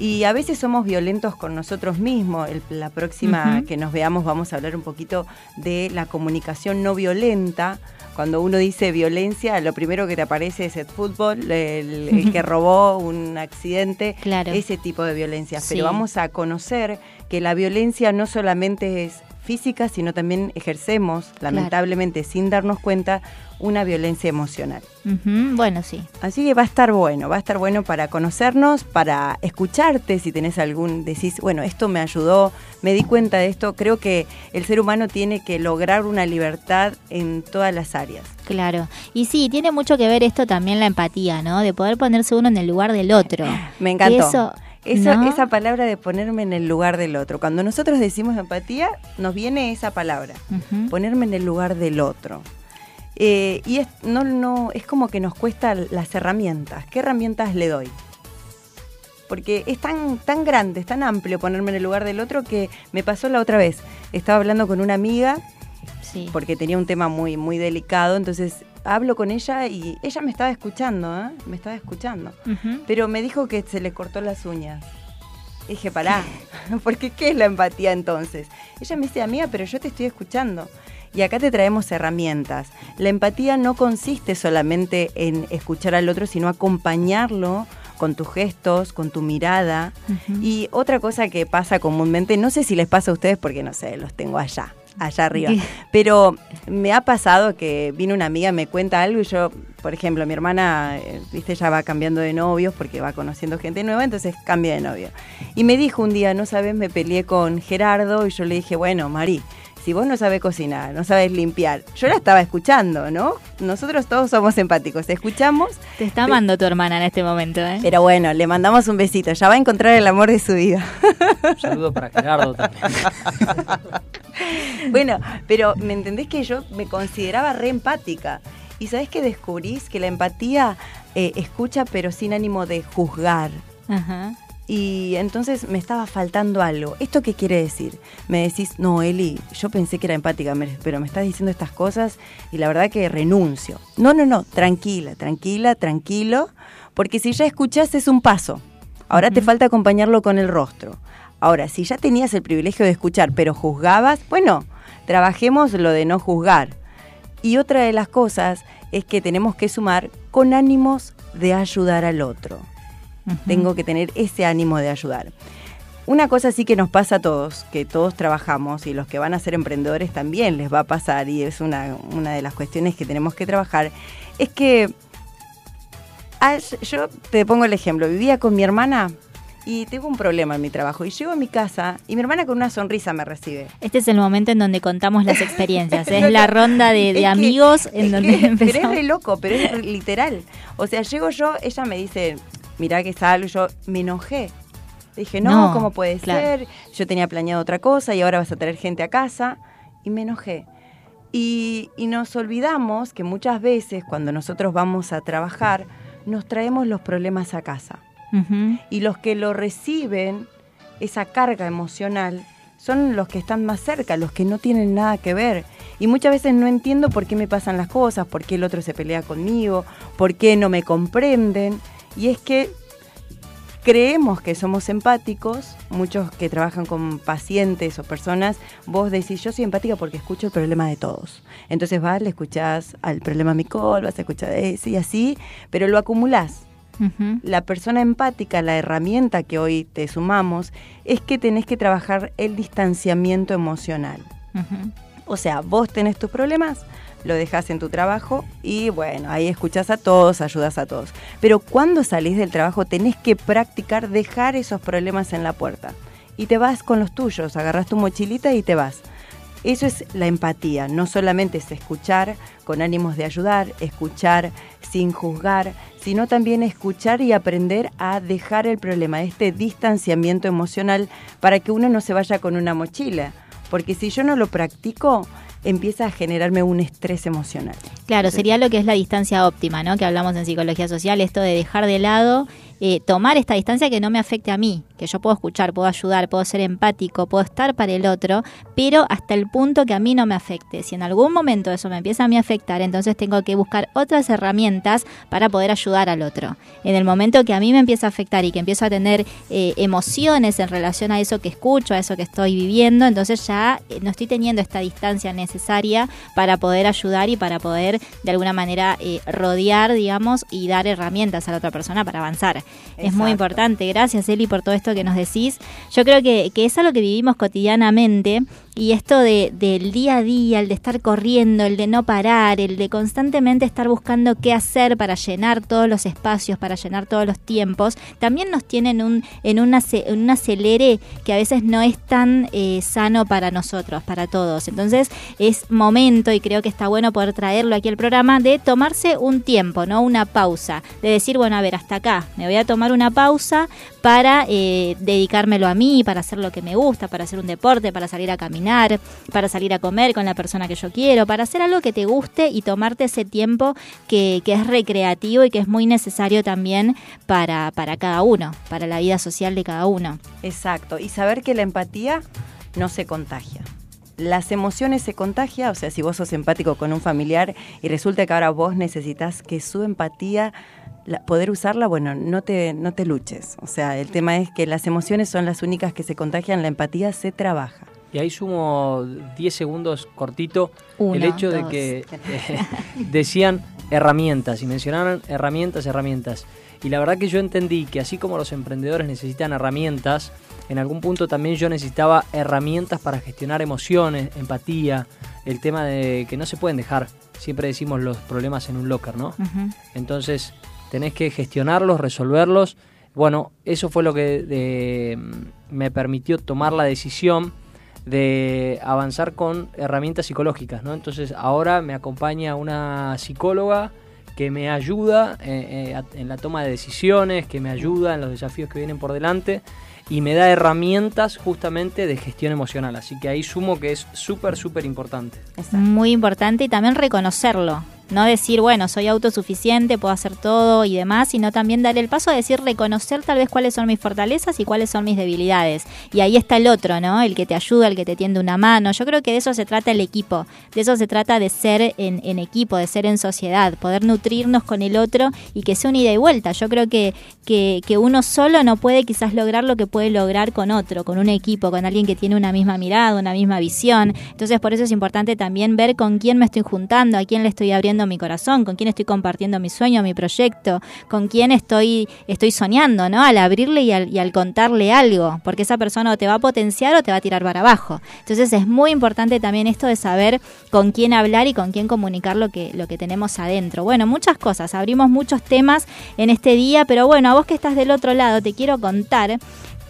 Y a veces somos violentos con nosotros mismos. la próxima que nos veamos vamos a hablar un poquito de la comunicación no violenta. Cuando uno dice violencia, lo primero que te aparece es el fútbol, el, que robó un accidente, ese tipo de violencia. Pero vamos a conocer que la violencia no solamente es física, sino también ejercemos, lamentablemente sin darnos cuenta, una violencia emocional. Bueno, sí. Así que va a estar bueno, va a estar bueno para conocernos, para escucharte si tenés algún, decís, bueno, esto me ayudó, me di cuenta de esto, creo que el ser humano tiene que lograr una libertad en todas las áreas. Claro, y sí, tiene mucho que ver esto también la empatía, ¿no? De poder ponerse uno en el lugar del otro. Me encantó. Esa palabra de ponerme en el lugar del otro. Cuando nosotros decimos empatía, nos viene esa palabra, ponerme en el lugar del otro. Eh, y es, no, no, es como que nos cuesta las herramientas. ¿Qué herramientas le doy? Porque es tan, tan grande, es tan amplio ponerme en el lugar del otro que me pasó la otra vez. Estaba hablando con una amiga porque tenía un tema muy, muy delicado, entonces hablo con ella y ella me estaba escuchando, ¿eh? me estaba escuchando. Pero me dijo que se le cortó las uñas. dije, pará, [laughs] porque ¿qué es la empatía entonces? Ella me dice, amiga, pero yo te estoy escuchando. Y acá te traemos herramientas. La empatía no consiste solamente en escuchar al otro, sino acompañarlo con tus gestos, con tu mirada. Y otra cosa que pasa comúnmente, no sé si les pasa a ustedes porque no sé, los tengo allá allá arriba. Pero me ha pasado que vino una amiga, me cuenta algo y yo, por ejemplo, mi hermana, eh, viste, ya va cambiando de novios porque va conociendo gente nueva, entonces cambia de novio. Y me dijo un día, no sabes, me peleé con Gerardo y yo le dije, bueno, Mari, si vos no sabes cocinar, no sabes limpiar, yo la estaba escuchando, ¿no? Nosotros todos somos empáticos, escuchamos. Te está amando tu hermana en este momento, ¿eh? Pero bueno, le mandamos un besito, ya va a encontrar el amor de su vida. Un saludo para Gerardo también. [laughs] [laughs] bueno, pero ¿me entendés que yo me consideraba re empática? Y sabes que descubrís que la empatía eh, escucha pero sin ánimo de juzgar. Ajá y entonces me estaba faltando algo. ¿Esto qué quiere decir? Me decís, no, Eli, yo pensé que era empática, pero me estás diciendo estas cosas y la verdad que renuncio. No, no, no, tranquila, tranquila, tranquilo, porque si ya escuchás es un paso. Ahora te falta acompañarlo con el rostro. Ahora, si ya tenías el privilegio de escuchar, pero juzgabas, bueno, trabajemos lo de no juzgar. Y otra de las cosas es que tenemos que sumar con ánimos de ayudar al otro. Tengo que tener ese ánimo de ayudar. Una cosa sí que nos pasa a todos, que todos trabajamos y los que van a ser emprendedores también les va a pasar y es una, de las cuestiones que tenemos que trabajar, es que yo te pongo el ejemplo, vivía con mi hermana y tengo un problema en mi trabajo. Y llego a mi casa y mi hermana con una sonrisa me recibe. Este es el momento en donde contamos las [laughs] experiencias. es la ronda de, amigos en donde empezamos. [laughs] Pero es re loco, pero es literal. O sea, llego yo, ella me dice, mirá que salgo, yo me enojé. Dije, no, ¿cómo puede ser? Yo tenía planeado otra cosa y ahora vas a traer gente a casa. Y me enojé. Y, y, nos olvidamos que muchas veces cuando nosotros vamos a trabajar, nos traemos los problemas a casa. Y los que lo reciben, esa carga emocional, son los que están más cerca, los que no tienen nada que ver. Y muchas veces no entiendo por qué me pasan las cosas, por qué el otro se pelea conmigo, por qué no me comprenden. Y es que creemos que somos empáticos, muchos que trabajan con pacientes o personas, vos decís, yo soy empática porque escucho el problema de todos. Entonces vas, le escuchás al problema Micol, vas a escuchar ese y así, pero lo acumulás. La persona empática, la herramienta que hoy te sumamos, es que tenés que trabajar el distanciamiento emocional. O sea, vos tenés tus problemas, lo dejas en tu trabajo y bueno, ahí escuchás a todos, ayudas a todos. Pero cuando salís del trabajo tenés que practicar dejar esos problemas en la puerta. Y te vas con los tuyos, agarras tu mochilita y te vas. Eso es la empatía, no solamente es escuchar con ánimos de ayudar, escuchar sin juzgar, sino también escuchar y aprender a dejar el problema, este distanciamiento emocional para que uno no se vaya con una mochila. Porque si yo no lo practico, empieza a generarme un estrés emocional. Claro, sería lo que es la distancia óptima, ¿no? Que hablamos en psicología social, esto de dejar de lado eh, tomar esta distancia que no me afecte a mí, que yo puedo escuchar, puedo ayudar, puedo ser empático, puedo estar para el otro, pero hasta el punto que a mí no me afecte. Si en algún momento eso me empieza a mí afectar, entonces tengo que buscar otras herramientas para poder ayudar al otro. En el momento que a mí me empieza a afectar y que empiezo a tener eh, emociones en relación a eso que escucho, a eso que estoy viviendo, entonces ya eh, no estoy teniendo esta distancia necesaria para poder ayudar y para poder de alguna manera rodear, digamos, y dar herramientas a la otra persona para avanzar. Es muy importante. Gracias, Eli, por todo esto que nos decís. Yo creo que, que es algo que vivimos cotidianamente y esto de, del día a día, el de estar corriendo, el de no parar, el de constantemente estar buscando qué hacer para llenar todos los espacios, para llenar todos los tiempos, también nos tiene en un, en una, un acelere que a veces no es tan eh, sano para nosotros, para todos. Entonces es momento, y creo que está bueno poder traerlo aquí al programa, de tomarse un tiempo, ¿no? Una pausa, de decir, bueno, a ver, hasta acá, me voy a tomar una pausa para eh, dedicármelo a mí, para hacer lo que me gusta, para hacer un deporte, para salir a caminar, para salir a comer con la persona que yo quiero, para hacer algo que te guste y tomarte ese tiempo que, que es recreativo y que es muy necesario también para, para cada uno, para la vida social de cada uno. Exacto, y saber que la empatía no se contagia las emociones se contagian, o sea, si vos sos empático con un familiar y resulta que ahora vos necesitas que su empatía poder usarla, bueno, no te, no te luches. O sea, el tema es que las emociones son las únicas que se contagian, la empatía se trabaja. Y ahí sumo 10 segundos cortito el hecho de que eh, [laughs] decían herramientas y mencionaron herramientas, herramientas. Y la verdad que yo entendí que así como los emprendedores necesitan herramientas, en algún punto también yo necesitaba herramientas para gestionar emociones, empatía, el tema de que no se pueden dejar, siempre decimos los problemas en un locker, ¿no? Entonces, tenés que gestionarlos, resolverlos. Bueno, eso fue lo que me permitió tomar la decisión de avanzar con herramientas psicológicas, ¿no? Entonces ahora me acompaña una psicóloga que me ayuda eh, eh, en la toma de decisiones, que me ayuda en los desafíos que vienen por delante y me da herramientas justamente de gestión emocional. Así que ahí sumo que es súper, súper importante. Muy importante y también reconocerlo. No decir, bueno, soy autosuficiente, puedo hacer todo y demás, sino también dar el paso a decir, reconocer tal vez cuáles son mis fortalezas y cuáles son mis debilidades. Y ahí está el otro, ¿no? El que te ayuda, el que te tiende una mano. Yo creo que de eso se trata el equipo, de eso se trata de ser en, equipo, de ser en sociedad, poder nutrirnos con el otro y que sea un ida y vuelta. Yo creo que, que, que uno solo no puede quizás lograr lo que puede lograr con otro, con un equipo, con alguien que tiene una misma mirada, una misma visión. Entonces por eso es importante también ver con quién me estoy juntando, a quién le estoy abriendo mi corazón, con quién estoy compartiendo mi sueño, mi proyecto, con quién estoy, estoy soñando, ¿no? Al abrirle y al, contarle algo, porque esa persona o te va a potenciar o te va a tirar para abajo. Entonces es muy importante también esto de saber con quién hablar y con quién comunicar lo que, lo que tenemos adentro. Bueno, muchas cosas, abrimos muchos temas en este día, pero bueno, a vos que estás del otro lado, te quiero contar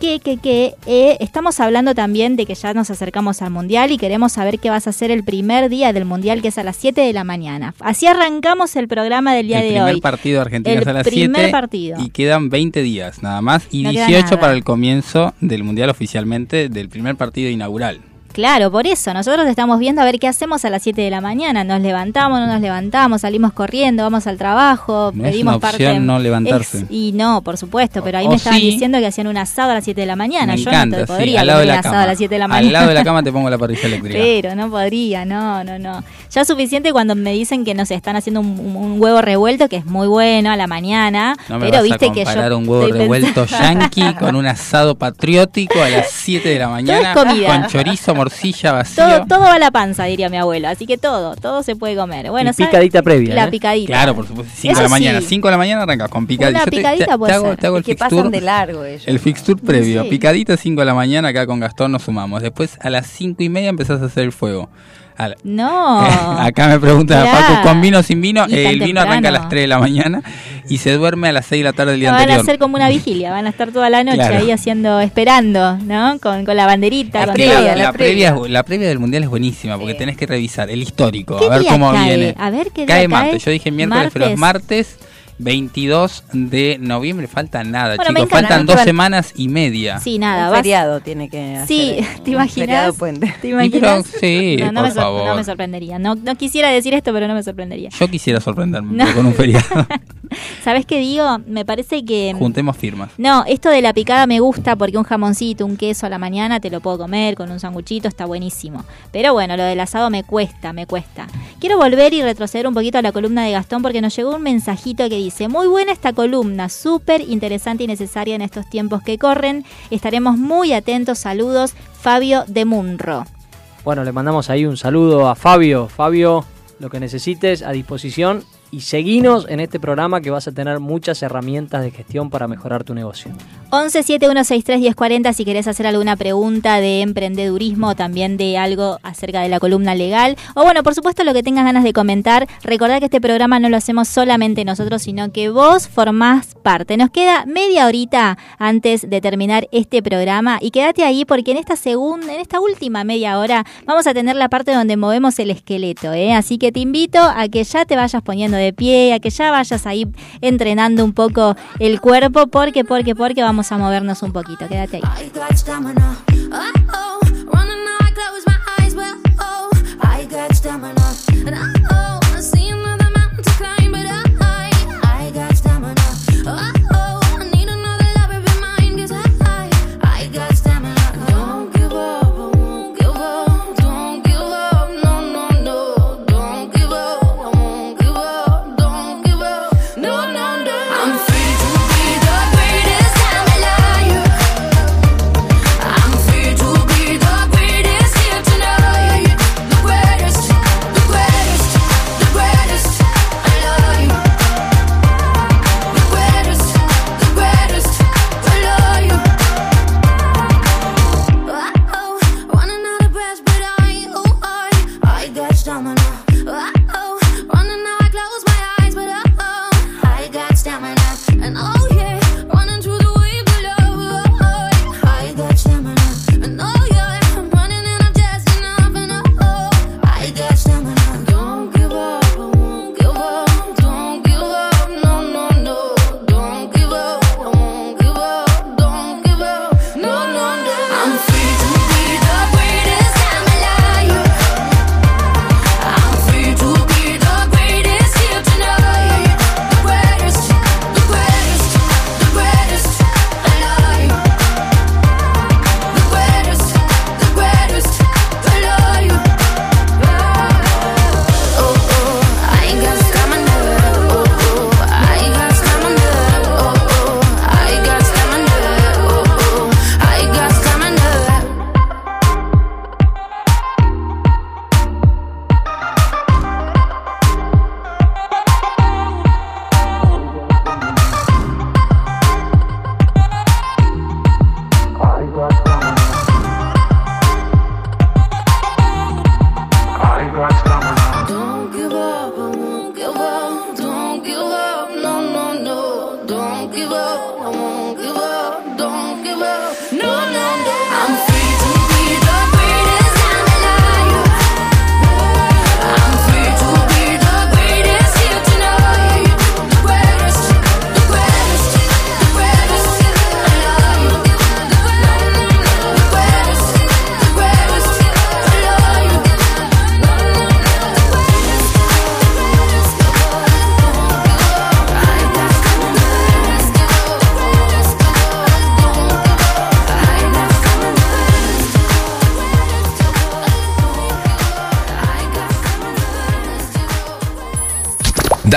que, que, que eh, estamos hablando también de que ya nos acercamos al Mundial y queremos saber qué vas a hacer el primer día del Mundial, que es a las 7 de la mañana. Así arrancamos el programa del día de hoy. El primer partido de Argentina es a las 7 partido. y quedan 20 días nada más y 18 para el comienzo del Mundial oficialmente del primer partido inaugural. Claro, por eso, nosotros estamos viendo a ver qué hacemos a las 7 de la mañana. Nos levantamos, no nos levantamos, salimos corriendo, vamos al trabajo, No pedimos es una parte. opción no levantarse. Ex- y no, por supuesto, pero ahí O me estaban sí. diciendo que hacían un asado a las 7 de la mañana. Me Yo encanta, no te sí, podría al lado de la asado cama. a las 7 de la mañana. Al lado de la cama [laughs] te pongo la parrilla eléctrica. Pero no podría, no, no, no. Ya es suficiente cuando me dicen que no sé, están haciendo un, un- huevo revuelto que es muy bueno a la mañana. No me pero vas viste a que yo un huevo revuelto pensando- yankee [laughs] con un asado patriótico a las 7 de la mañana con chorizo, morcilla, vacío. Todo, todo va a la panza, diría mi abuelo. Así que todo, todo se puede comer. Bueno, picadita previa, La ¿eh? picadita. Claro, por supuesto, 5 de la mañana. sí. 5 de la mañana arrancas con picadita. Una picadita te, puede te hago, ser. te hago el que fixture. pasan de largo ellos. El fixture previo, Sí. picadita 5 de la mañana, acá con Gastón nos sumamos. Después a las 5 y media empezás a hacer el fuego. La- No. [laughs] acá me pregunta Mirá. Paco, ¿con vino o sin vino? Eh, el vino arranca a las 3 de la mañana y se duerme a las 6 de la tarde del día van a anterior. hacer como una [laughs] vigilia, van a estar toda la noche Claro. ahí haciendo, esperando, ¿no? Con, con la banderita. Es con todo. la, la previa, es- la previa del mundial es buenísima porque tenés que revisar el histórico, ¿Qué a ver cómo cae? viene. A ver qué día cae cae. martes, yo dije miércoles, pero es Martes. Martes 22 de noviembre, falta nada, Bueno, chicos, encanta. faltan dos semanas y media. Sí, nada, Un vas- feriado tiene que hacer. Sí, [laughs] ¿te un imaginas? feriado puente. ¿Te imaginas? pero sí, no, no por me sor- favor. no me sorprendería. No, no quisiera decir esto, pero no me sorprendería. Yo quisiera sorprenderme No. con un feriado. [laughs] ¿Sabes qué digo? Me parece que... Juntemos firmas. No, esto de la picada me gusta porque un jamoncito, un queso a la mañana te lo puedo comer con un sanguchito, está buenísimo. Pero bueno, lo del asado me cuesta, me cuesta. Quiero volver y retroceder un poquito a la columna de Gastón porque nos llegó un mensajito que dice, muy buena esta columna, súper interesante y necesaria en estos tiempos que corren. Estaremos muy atentos, saludos, Fabio de Munro. Bueno, le mandamos ahí un saludo a Fabio. Fabio, lo que necesites a disposición y seguinos en este programa que vas a tener muchas herramientas de gestión para mejorar tu negocio. 11 7163 1040 si querés hacer alguna pregunta de emprendedurismo o también de algo acerca de la columna legal. O bueno, por supuesto lo que tengas ganas de comentar. Recordad que este programa no lo hacemos solamente nosotros, sino que vos formás parte. Nos queda media horita antes de terminar este programa y quédate ahí porque en esta segunda, en esta última media hora vamos a tener la parte donde movemos el esqueleto. ¿eh? Así que te invito a que ya te vayas poniendo de pie, a que ya vayas ahí entrenando un poco el cuerpo porque, porque, porque vamos a movernos un poquito. Quédate ahí.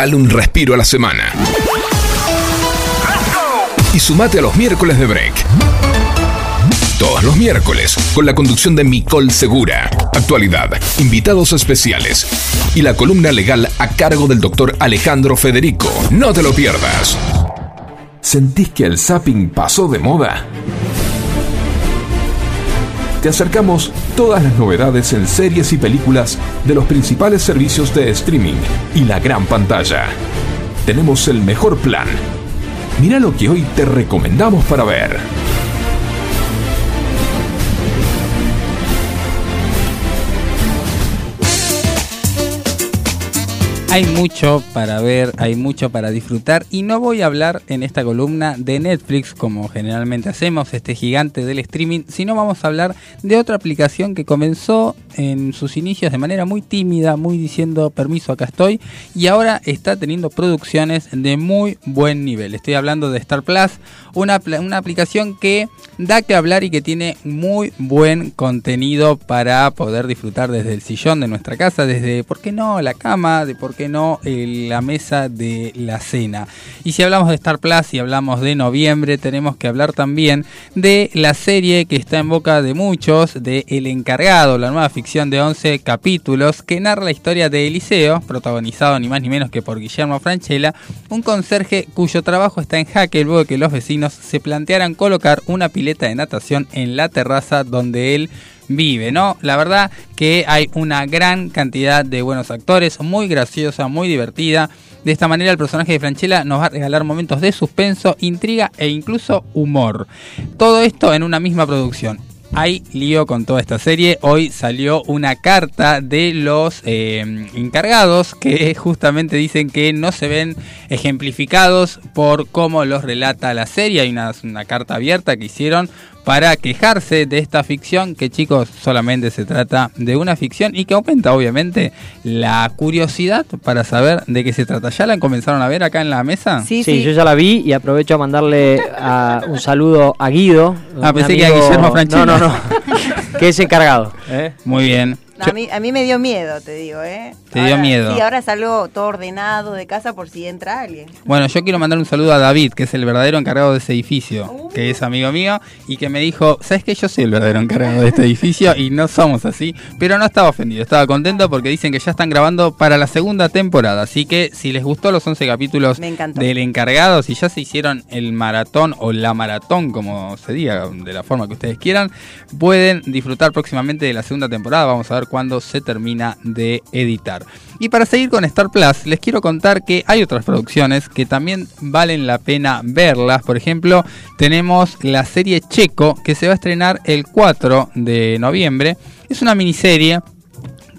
Dale un respiro a la semana. Y sumate a los miércoles de break. Todos los miércoles, con la conducción de Micol Segura. Actualidad, invitados especiales y la columna legal a cargo del doctor Alejandro Federico. No te lo pierdas. ¿Sentís que el zapping pasó de moda? Te acercamos todas las novedades en series y películas de los principales servicios de streaming y la gran pantalla. Tenemos el mejor plan. Mira lo que hoy te recomendamos para ver. Hay mucho para ver, hay mucho para disfrutar y no voy a hablar en esta columna de Netflix como generalmente hacemos, este gigante del streaming, sino vamos a hablar de otra aplicación que comenzó en sus inicios de manera muy tímida, muy diciendo permiso acá estoy y ahora está teniendo producciones de muy buen nivel. Estoy hablando de Star Plus, una, una aplicación que da que hablar y que tiene muy buen contenido para poder disfrutar desde el sillón de nuestra casa, desde, ¿por qué no?, la cama, de por qué no la mesa de la cena. Y si hablamos de Star Plus y hablamos de noviembre, tenemos que hablar también de la serie que está en boca de muchos, de El Encargado, la nueva ficción de 11 capítulos que narra la historia de Eliseo, protagonizado ni más ni menos que por Guillermo Franchella, un conserje cuyo trabajo está en jaque luego de que los vecinos se plantearan colocar una pileta de natación en la terraza donde él vive, ¿no? La verdad que hay una gran cantidad de buenos actores, muy graciosa, muy divertida. De esta manera el personaje de Franchella nos va a regalar momentos de suspenso, intriga e incluso humor. Todo esto en una misma producción hay lío con toda esta serie. Hoy salió una carta de los eh, encargados que justamente dicen que no se ven ejemplificados por cómo los relata la serie. Hay una, una carta abierta que hicieron para quejarse de esta ficción, que chicos, solamente se trata de una ficción y que aumenta obviamente la curiosidad para saber de qué se trata. ¿Ya la comenzaron a ver acá en la mesa? Sí, sí, yo ya la vi y aprovecho a mandarle un saludo a Guido. Ah, pensé que a Guillermo Franchella. No, no, no, [laughs] que es encargado. ¿eh? Muy bien. A, mí, a mí me dio miedo, te digo, ¿eh? Te dio miedo. Sí, ahora salgo todo ordenado de casa por si entra alguien. Bueno, yo quiero mandar un saludo a David, que es el verdadero encargado de ese edificio, que es amigo mío, y que me dijo, ¿sabes que Yo soy el verdadero encargado de este edificio y no somos así, pero no estaba ofendido, estaba contento porque dicen que ya están grabando para la segunda temporada, así que si les gustó los 11 capítulos del encargado, si ya se hicieron el maratón o la maratón, como se diga, de la forma que ustedes quieran, pueden disfrutar próximamente de la segunda temporada, vamos a ver cuándo se termina de editar. Y para seguir con Star Plus, les quiero contar que hay otras producciones que también valen la pena verlas. Por ejemplo, tenemos la serie Checo que se va a estrenar el 4 de noviembre. Es una miniserie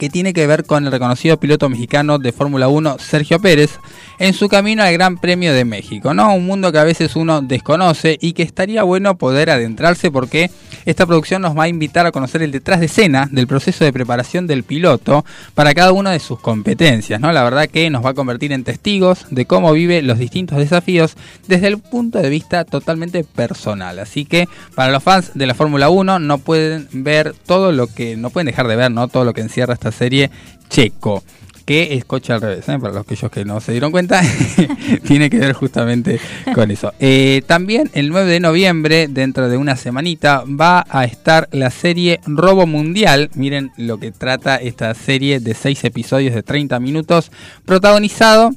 que tiene que ver con el reconocido piloto mexicano de Fórmula 1 Sergio Pérez en su camino al Gran Premio de México, ¿no? Un mundo que a veces uno desconoce y que estaría bueno poder adentrarse porque esta producción nos va a invitar a conocer el detrás de escena del proceso de preparación del piloto para cada una de sus competencias, ¿no? La verdad que nos va a convertir en testigos de cómo vive los distintos desafíos desde el punto de vista totalmente personal. Así que para los fans de la Fórmula 1 no pueden ver todo lo que no pueden dejar de ver, ¿no? Todo lo que encierra esta serie Checo que es coche al revés, ¿eh? para los que ellos que no se dieron cuenta, [laughs] tiene que ver justamente con eso. Eh, también el 9 de noviembre, dentro de una semanita, va a estar la serie Robo Mundial. Miren lo que trata esta serie de 6 episodios de 30 minutos, protagonizado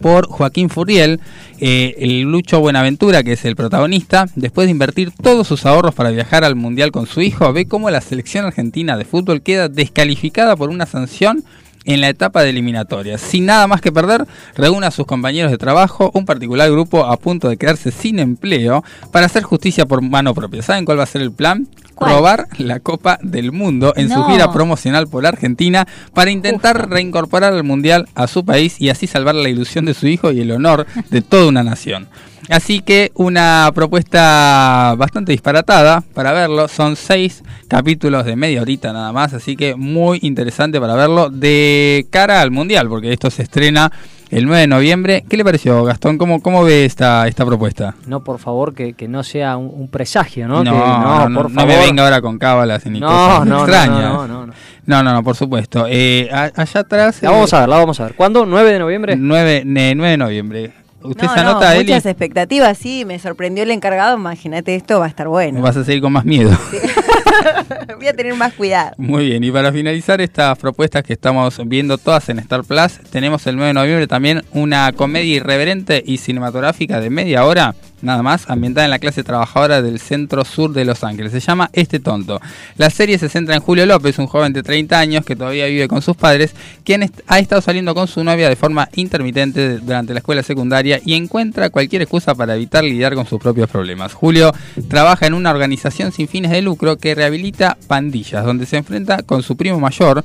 por Joaquín Furriel, eh, el Lucho Buenaventura, que es el protagonista, después de invertir todos sus ahorros para viajar al Mundial con su hijo, ve cómo la selección argentina de fútbol queda descalificada por una sanción en la etapa de eliminatoria. Sin nada más que perder, reúne a sus compañeros de trabajo, un particular grupo a punto de quedarse sin empleo, para hacer justicia por mano propia. ¿Saben cuál va a ser el plan? Robar la Copa del Mundo en su gira promocional por Argentina para intentar reincorporar al Mundial a su país y así salvar la ilusión de su hijo y el honor de toda una nación. Así que una propuesta bastante disparatada para verlo. Son seis capítulos de media horita nada más. Así que muy interesante para verlo de cara al mundial. Porque esto se estrena el 9 de noviembre. ¿Qué le pareció, Gastón? ¿Cómo, cómo ve esta, esta propuesta? No, por favor, que, que no sea un, un presagio, ¿no? No, Que- no, no, por no me venga ahora con cábalas ni No, cosas no, no, extrañas. no, no, no. No, no, no, por supuesto. Eh, allá atrás... La vamos a ver, la vamos a ver. ¿Cuándo? ¿9 de noviembre? 9, 9 de noviembre. ¿Usted No, se no, anota, Eli? muchas expectativas, sí, me sorprendió el encargado, imagínate esto, va a estar bueno. Vas a seguir con más miedo. [laughs] [laughs] Voy a tener más cuidado. Muy bien, y para finalizar estas propuestas que estamos viendo todas en Star Plus, tenemos el 9 de noviembre también una comedia irreverente y cinematográfica de media hora, nada más, ambientada en la clase trabajadora del centro sur de Los Ángeles. Se llama Este Tonto. La serie se centra en Julio López, un joven de 30 años que todavía vive con sus padres, quien ha estado saliendo con su novia de forma intermitente durante la escuela secundaria y encuentra cualquier excusa para evitar lidiar con sus propios problemas. Julio trabaja en una organización sin fines de lucro que rehabilita pandillas, donde se enfrenta con su primo mayor,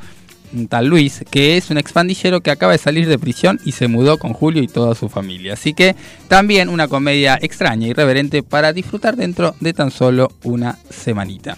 tal Luis, que es un expandillero que acaba de salir de prisión y se mudó con Julio y toda su familia. Así que también una comedia extraña y irreverente para disfrutar dentro de tan solo una semanita.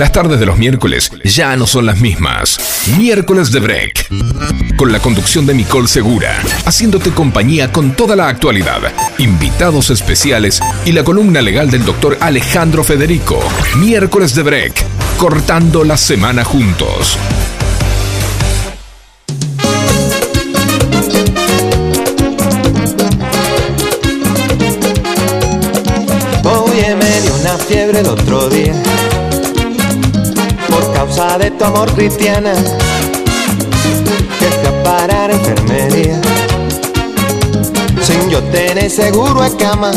Las tardes de los miércoles ya no son las mismas. Miércoles de Break. Con la conducción de Nicole Segura, haciéndote compañía con toda la actualidad, invitados especiales y la columna legal del doctor Alejandro Federico. Miércoles de Break. Cortando la semana juntos. Oye, me dio una fiebre el otro día causa de tu amor cristiana que fui a enfermería sin yo tener seguro de cama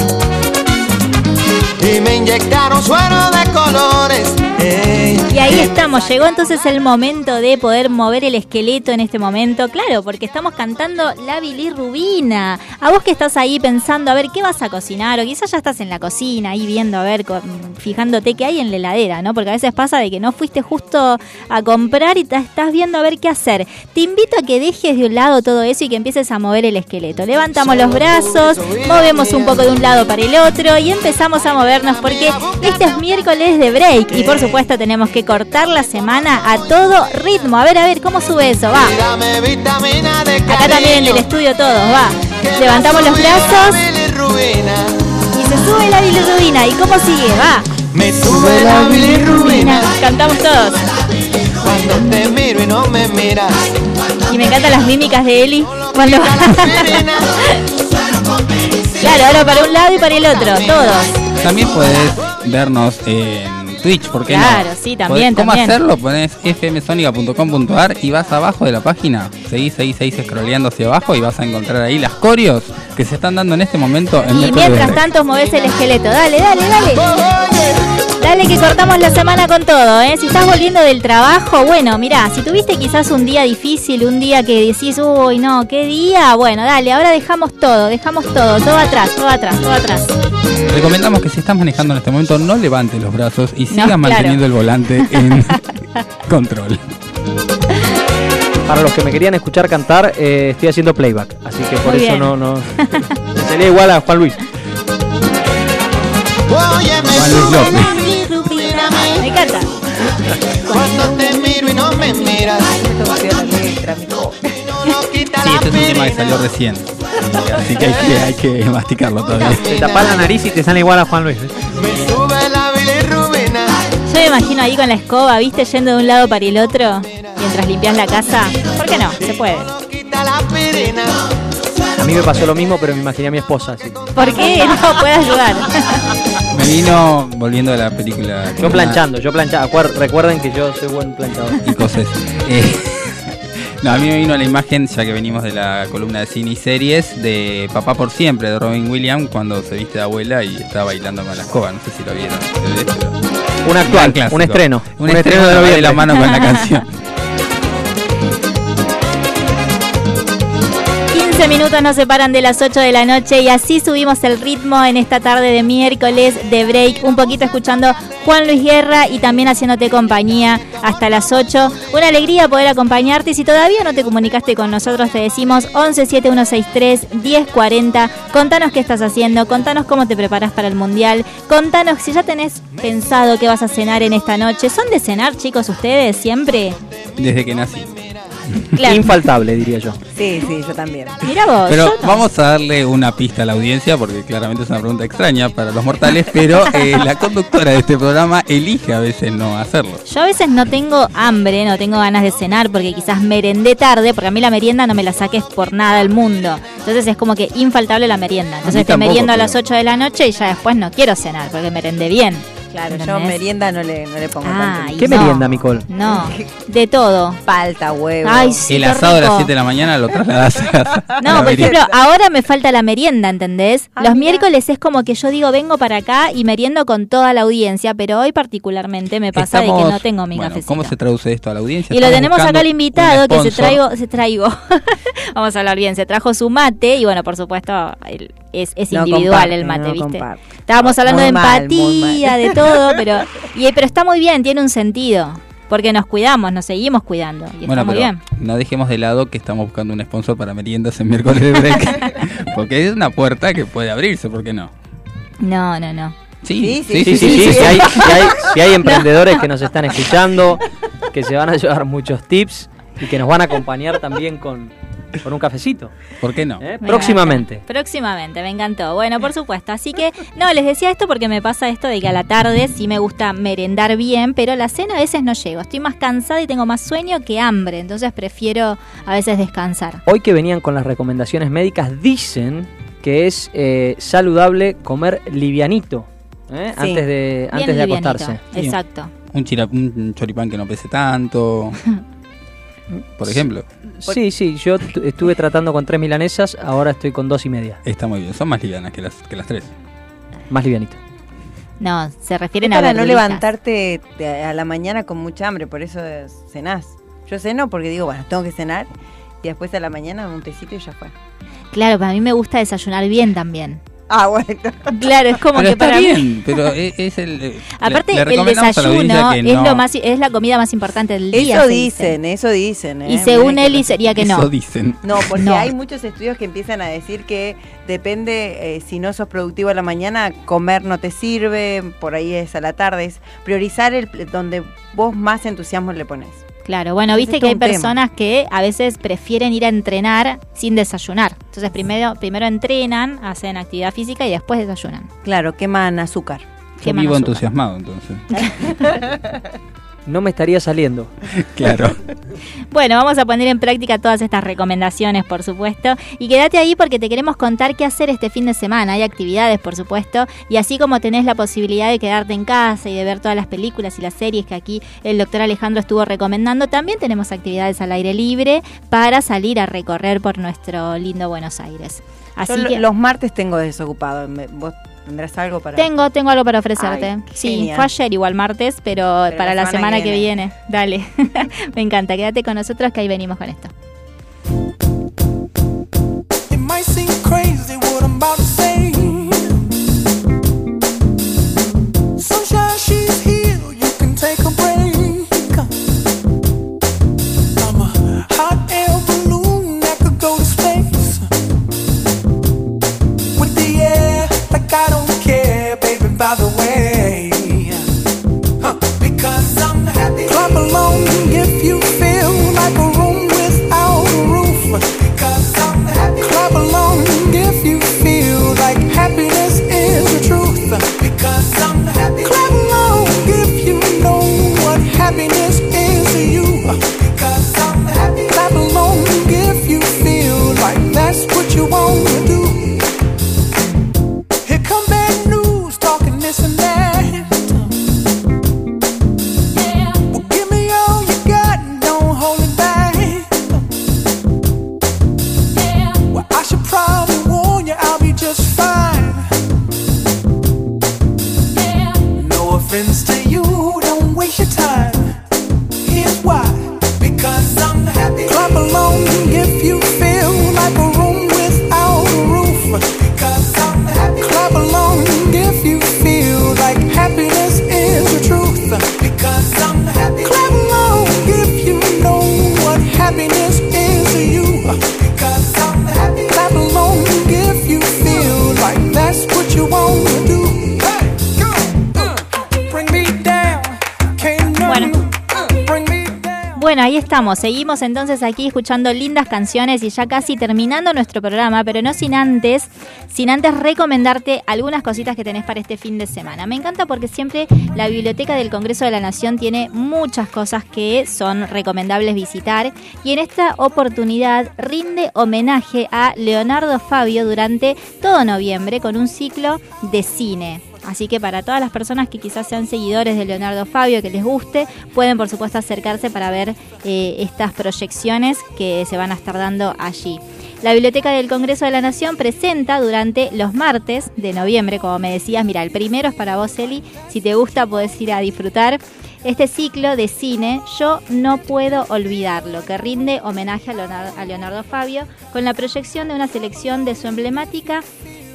y me inyectaron suero de colores. Y ahí estamos, llegó entonces el momento de poder mover el esqueleto en este momento, claro, porque estamos cantando la bilirrubina. A vos que estás ahí pensando, a ver, ¿qué vas a cocinar? O quizás ya estás en la cocina, ahí viendo, a ver, fijándote qué hay en la heladera, ¿no? Porque a veces pasa de que no fuiste justo a comprar y te estás viendo a ver qué hacer. Te invito a que dejes de un lado todo eso y que empieces a mover el esqueleto. Levantamos los brazos, movemos un poco de un lado para el otro y empezamos a movernos porque este es miércoles de break y por supuesto tenemos que cortar la semana a todo ritmo. A ver, a ver, ¿cómo sube eso? Va. Dame vitamina de Acá también en el estudio todos, va. Levantamos los brazos y se sube la bilirrubina. ¿Y cómo sigue? Va. Me sube la bilirrubina Cantamos todos. cuando te miro y no me miras. Y me encantan las mímicas de Eli cuando [laughs] Claro, ahora para un lado y para el otro, todos. También puedes vernos en Twitch, ¿por qué Claro, no? sí, también, ¿Cómo también. hacerlo? Pones fmsonica.com.ar y vas abajo de la página, seguís, seguís, seguís scrolleando hacia abajo y vas a encontrar ahí las coreos que se están dando en este momento en Y mientras tanto movés el esqueleto. Dale, dale, dale. Dale que cortamos la semana con todo, ¿eh? Si estás volviendo del trabajo, bueno, mirá, si tuviste quizás un día difícil, un día que decís, uy, no, qué día, bueno, dale, ahora dejamos todo, dejamos todo, todo atrás, todo atrás, todo atrás. Recomendamos que si estás manejando en este momento no levantes los brazos y sigas claro. manteniendo el volante [laughs] en control. Para los que me querían escuchar cantar, eh, estoy haciendo playback. Así que por Muy eso bien. no, no. [laughs] Me salía igual a Juan Luis. Oye, me Juan Luis sube López. la bilirrubina Me encanta. cuando te miro y no me miras. Sí, este es un tema que salió recién. Así que hay que, hay que masticarlo todavía. Te tapas la nariz y te sale igual a Juan Luis. Me sube la bilirrubina. Yo me imagino ahí con la escoba, ¿viste? Yendo de un lado para el otro mientras limpias la casa. ¿Por qué no? Se puede. A mí me pasó lo mismo, pero me imaginé a mi esposa así. ¿Por qué [laughs] no puede ayudar? [laughs] Me vino volviendo a la película. Yo planchando, yo planchando. Recuerden que yo soy buen planchador. y cosas. Eh, [laughs] no, a mí me vino la imagen, ya que venimos de la columna de cine y series, de Papá por Siempre, de Robin Williams, cuando se viste de abuela y está bailando con la escoba. No sé si lo vieron. Un actual, un estreno. Un, estreno, de, la mano con la canción. [laughs] 15 minutos nos separan de las 8 de la noche y así subimos el ritmo en esta tarde de miércoles de break, un poquito escuchando Juan Luis Guerra y también haciéndote compañía hasta las 8. Una alegría poder acompañarte y si todavía no te comunicaste con nosotros te decimos 117163 1040. Contanos qué estás haciendo, contanos cómo te preparas para el mundial, contanos si ya tenés pensado qué vas a cenar en esta noche. ¿Son de cenar chicos ustedes siempre? Desde que nací. Claro. Infaltable, diría yo. Sí, sí, yo también. Mira vos. Pero no. vamos a darle una pista a la audiencia, porque claramente es una pregunta extraña para los mortales, pero eh, la conductora de este programa elige a veces no hacerlo. Yo a veces no tengo hambre, no tengo ganas de cenar porque quizás merendé tarde, porque a mí la merienda no me la saques por nada del mundo. Entonces es como que infaltable la merienda. Entonces te meriendo a las 8 de la noche y ya después no quiero cenar porque merendé bien. Claro, yo merienda no le, no le pongo Ay, tanto. ¿Qué no. merienda, Nicole? No, de todo. Palta, huevo. Ay, sí, El asado a las rico. 7 de la mañana lo trasladás a No, la por merienda. ejemplo, ahora me falta la merienda, ¿entendés? Los miércoles es como que yo digo, vengo para acá y meriendo con toda la audiencia, pero hoy particularmente me pasa de que no tengo mi bueno, cafecito. ¿Cómo se traduce esto a la audiencia? Y lo tenemos acá al invitado que se traigo, se traigo. [laughs] Vamos a hablar bien, se trajo su mate y bueno, por supuesto, el- es, es No individual el mate, no ¿viste? comparte. Estábamos hablando Muy de empatía, mal. de todo, [laughs] pero y, pero está muy bien, tiene un sentido, porque nos cuidamos, nos seguimos cuidando y Bueno, está muy pero bien. no dejemos de lado que estamos buscando un sponsor para meriendas en miércoles de break. [laughs] porque es una puerta que puede abrirse, ¿por qué no? No, no, no. Sí, sí, sí. [laughs] Si, hay, si hay emprendedores que nos están escuchando, que se van a llevar muchos tips y que nos van a acompañar también con, con un cafecito. ¿Por qué no? ¿Eh? Próximamente. Próximamente, me encantó. Bueno, por supuesto. Así que, no, les decía esto porque me pasa esto de que a la tarde sí me gusta merendar bien, pero la cena a veces no llego. Estoy más cansada y tengo más sueño que hambre, entonces prefiero a veces descansar. Hoy que venían con las recomendaciones médicas, dicen que es eh, saludable comer livianito. ¿eh? Antes de, antes de acostarse. Exacto. Un, un choripán que no pese tanto. [laughs] por ejemplo. Sí, sí, yo estuve tratando con tres milanesas, ahora estoy con dos y media. Está muy bien, son más livianas que las, que las tres. Más livianito. No, se refieren a Para no levantarte a la mañana con mucha hambre, por eso cenás. Yo ceno porque digo, bueno, tengo que cenar y después a la mañana un tecito y ya fue. Claro, para mí me gusta desayunar bien también. Ah, bueno. Claro, es como pero que está para bien, mí. pero es, es el. eh, [laughs] Aparte, le- le el desayuno que es, no- lo más, es la comida más importante del día. Eso dicen, eso dicen. Y ¿eh? según Miren que Eli lo- sería que no. Eso dicen. No, porque No. hay muchos estudios que empiezan a decir que depende, eh, si no sos productivo a la mañana, comer no te sirve, por ahí es a la tarde, es priorizar el donde vos más entusiasmo le pones. Claro, bueno, Entonces, viste que hay tema. personas que a veces prefieren ir a entrenar sin desayunar. Entonces primero, primero entrenan, hacen actividad física y después desayunan. Claro, queman azúcar. Yo Queman vivo azúcar. entusiasmado, entonces. [laughs] No me estaría saliendo. [laughs] claro. Bueno, vamos a poner en práctica todas estas recomendaciones, por supuesto. Y quédate ahí porque te queremos contar qué hacer este fin de semana. Hay actividades, por supuesto. Y así como tenés la posibilidad de quedarte en casa y de ver todas las películas y las series que aquí el doctor Alejandro estuvo recomendando, también tenemos actividades al aire libre para salir a recorrer por nuestro lindo Buenos Aires. Así Yo que los martes tengo desocupado. Me- ¿Vos tendrás algo para...? tengo, tengo algo para ofrecerte. Ay, sí, genial. fue ayer igual martes, pero, Pero para la la semana que que viene. Dale. [laughs] Me encanta. Quédate con nosotros que ahí venimos con esto. It might seem crazy what I'm about to Seguimos entonces aquí escuchando lindas canciones y ya casi terminando nuestro programa, pero no sin antes, sin antes recomendarte algunas cositas que tenés para este fin de semana. Me encanta porque siempre la Biblioteca del Congreso de la Nación tiene muchas cosas que son recomendables visitar y en esta oportunidad rinde homenaje a Leonardo Fabio durante todo noviembre con un ciclo de cine. Así que para todas las personas que quizás sean seguidores de Leonardo Fabio, que les guste, pueden por supuesto acercarse para ver eh, estas proyecciones que se van a estar dando allí. La Biblioteca del Congreso de la Nación presenta durante los martes de noviembre, como me decías, mira, el primero es para vos, Eli, si te gusta podés ir a disfrutar este ciclo de cine, yo no puedo olvidarlo, que rinde homenaje a Leonardo, a Leonardo Fabio con la proyección de una selección de su emblemática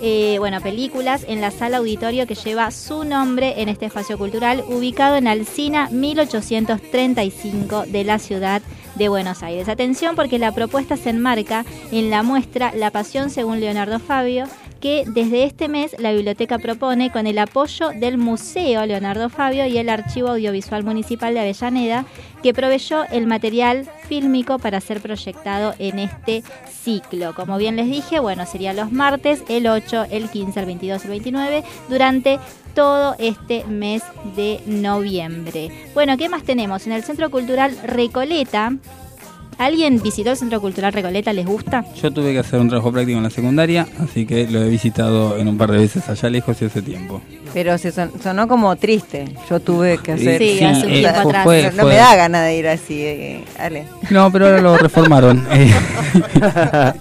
eh, bueno, películas en la sala auditorio que lleva su nombre en este espacio cultural, ubicado en Alcina 1835 de la ciudad de Buenos Aires. Atención porque la propuesta se enmarca en la muestra La Pasión según Leonardo Fabio, que desde este mes la biblioteca propone con el apoyo del Museo Leonardo Fabio y el Archivo Audiovisual Municipal de Avellaneda, que proveyó el material fílmico para ser proyectado en este ciclo. Como bien les dije, bueno, serían los martes, el 8, el 15, el 22, el 29, durante todo este mes de noviembre. Bueno, ¿qué más tenemos? En el Centro Cultural Recoleta ¿Alguien visitó el Centro Cultural Recoleta? ¿Les gusta? Yo tuve que hacer un trabajo práctico en la secundaria, así que lo he visitado en un par de veces allá lejos y hace tiempo. Pero se sonó como triste. Yo tuve que hacer. Sí, hace un tiempo atrás. fue- no fue- me da ganas de ir así, eh, Ale. No, pero ahora lo [laughs] reformaron. eh, [laughs]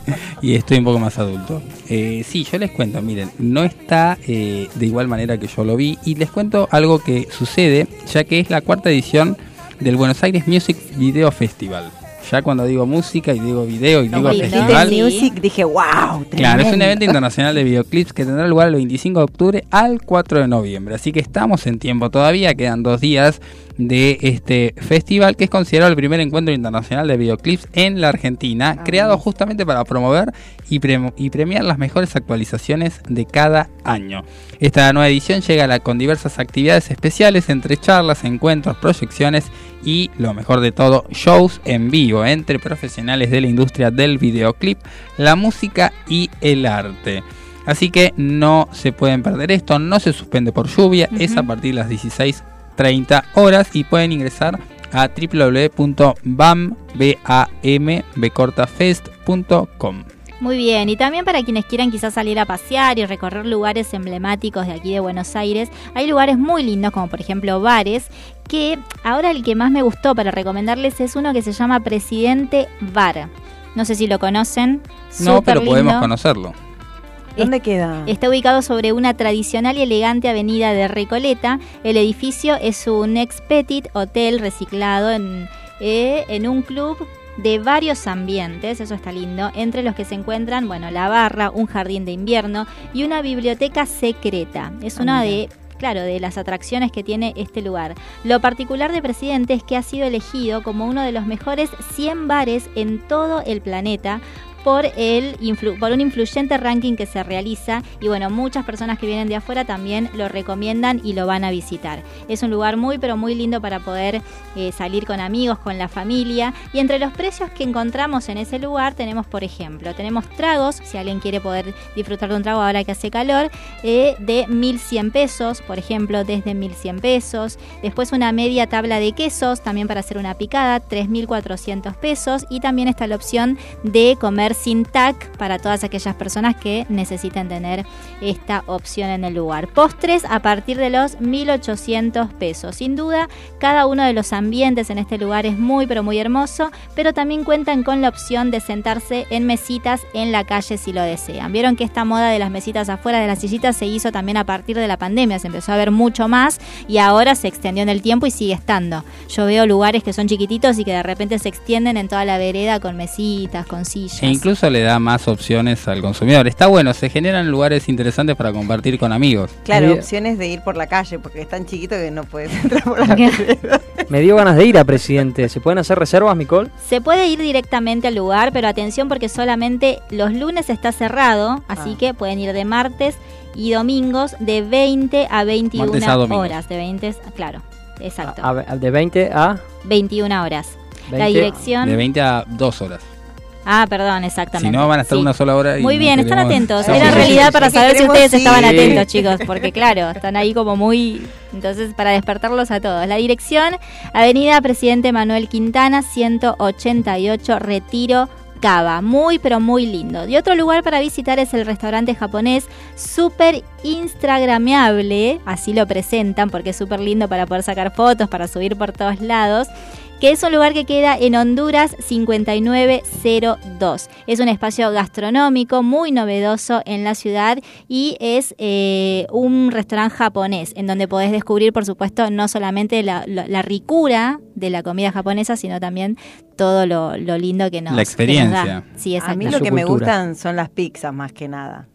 y estoy un poco más adulto. Eh, sí, yo les cuento, miren, no está eh, de igual manera que yo lo vi. Y les cuento algo que sucede, ya que es la cuarta edición del Buenos Aires Music Video Festival. Ya cuando digo música y digo video y digo festival. music, dije, wow, Claro, es un tremendo". evento internacional de videoclips que tendrá lugar el 25 de octubre al 4 de noviembre. Así que estamos en tiempo todavía, quedan dos días de este festival que es considerado el primer encuentro internacional de videoclips en la Argentina, creado justamente para promover y, prem- y premiar las mejores actualizaciones de cada año. Esta nueva edición llega la- con diversas actividades especiales entre charlas, encuentros, proyecciones y lo mejor de todo, shows en vivo entre profesionales de la industria del videoclip, la música y el arte. Así que no se pueden perder esto, no se suspende por lluvia, es a partir de las 16.30 horas y pueden ingresar a www.bambfest.com. Muy bien, y también para quienes quieran quizás salir a pasear y recorrer lugares emblemáticos de aquí de Buenos Aires, hay lugares muy lindos como por ejemplo bares, que ahora el que más me gustó para recomendarles es uno que se llama Presidente Bar. No sé si lo conocen. No, pero podemos conocerlo. ¿Dónde queda? Está ubicado sobre una tradicional y elegante avenida de Recoleta. El edificio es un ex petit hotel reciclado en, eh, en un club de varios ambientes, eso está lindo, entre los que se encuentran, bueno, la barra, un jardín de invierno y una biblioteca secreta. Es Ah, una mira. de claro, de las atracciones que tiene este lugar. Lo particular de Presidente es que ha sido elegido como uno de los mejores 100 bares en todo el planeta por, el por un influyente ranking que se realiza y bueno, muchas personas que vienen de afuera también lo recomiendan y lo van a visitar. Es un lugar muy pero muy lindo para poder eh, salir con amigos, con la familia y entre los precios que encontramos en ese lugar tenemos por ejemplo, tenemos tragos, si alguien quiere poder disfrutar de un trago ahora que hace calor, eh, de 1100 pesos, por ejemplo, desde 1100 pesos. Después una media tabla de quesos, también para hacer una picada, 3400 pesos. Y también está la opción de comer sin TAC para todas aquellas personas que necesiten tener esta opción en el lugar. Postres a partir de los 1800 pesos. Sin duda, cada uno de los ambientes en este lugar es muy, pero muy hermoso, pero también cuentan con la opción de sentarse en mesitas en la calle si lo desean. Vieron que esta moda de las mesitas afuera de las sillitas se hizo también a partir de la pandemia, se empezó a ver mucho más y ahora se extendió en el tiempo y sigue estando. Yo veo lugares que son chiquititos y que de repente se extienden en toda la vereda con mesitas, con sillas. Incluso le da más opciones al consumidor. Está bueno, se generan lugares interesantes para compartir con amigos. Claro, opciones de ir por la calle, porque es tan chiquito que no puedes [laughs] entrar por la vereda. Me dio ganas de ir a presidente. ¿Se pueden hacer reservas, Nicole? Se puede ir directamente al lugar, pero atención porque solamente los lunes está cerrado, así Ah. que pueden ir de martes y domingos de 20 a 21 Martes a domingo. horas. De 20, claro, exacto. A- a- de 20 a... 21 horas. la 20 dirección... De 20 a 2 horas. Ah, perdón, exactamente. Si no, van a estar Sí. una sola hora. y Muy bien, están queremos- atentos. Sí. Era en realidad para saber si ustedes estaban atentos, chicos, porque claro, están ahí como muy... Entonces, para despertarlos a todos. La dirección, Avenida Presidente Manuel Quintana, 188, Retiro, Cava. Muy, pero muy lindo. Y otro lugar para visitar es el restaurante japonés, súper instagrameable, así lo presentan, porque es súper lindo para poder sacar fotos, para subir por todos lados que es un lugar que queda en Honduras 5902. Es un espacio gastronómico muy novedoso en la ciudad y es eh, un restaurante japonés en donde podés descubrir, por supuesto, no solamente la, la- la ricura de la comida japonesa, sino también todo lo, lo lindo que nos La que nos da. experiencia. Sí, A mí lo que me gustan son las pizzas más que nada.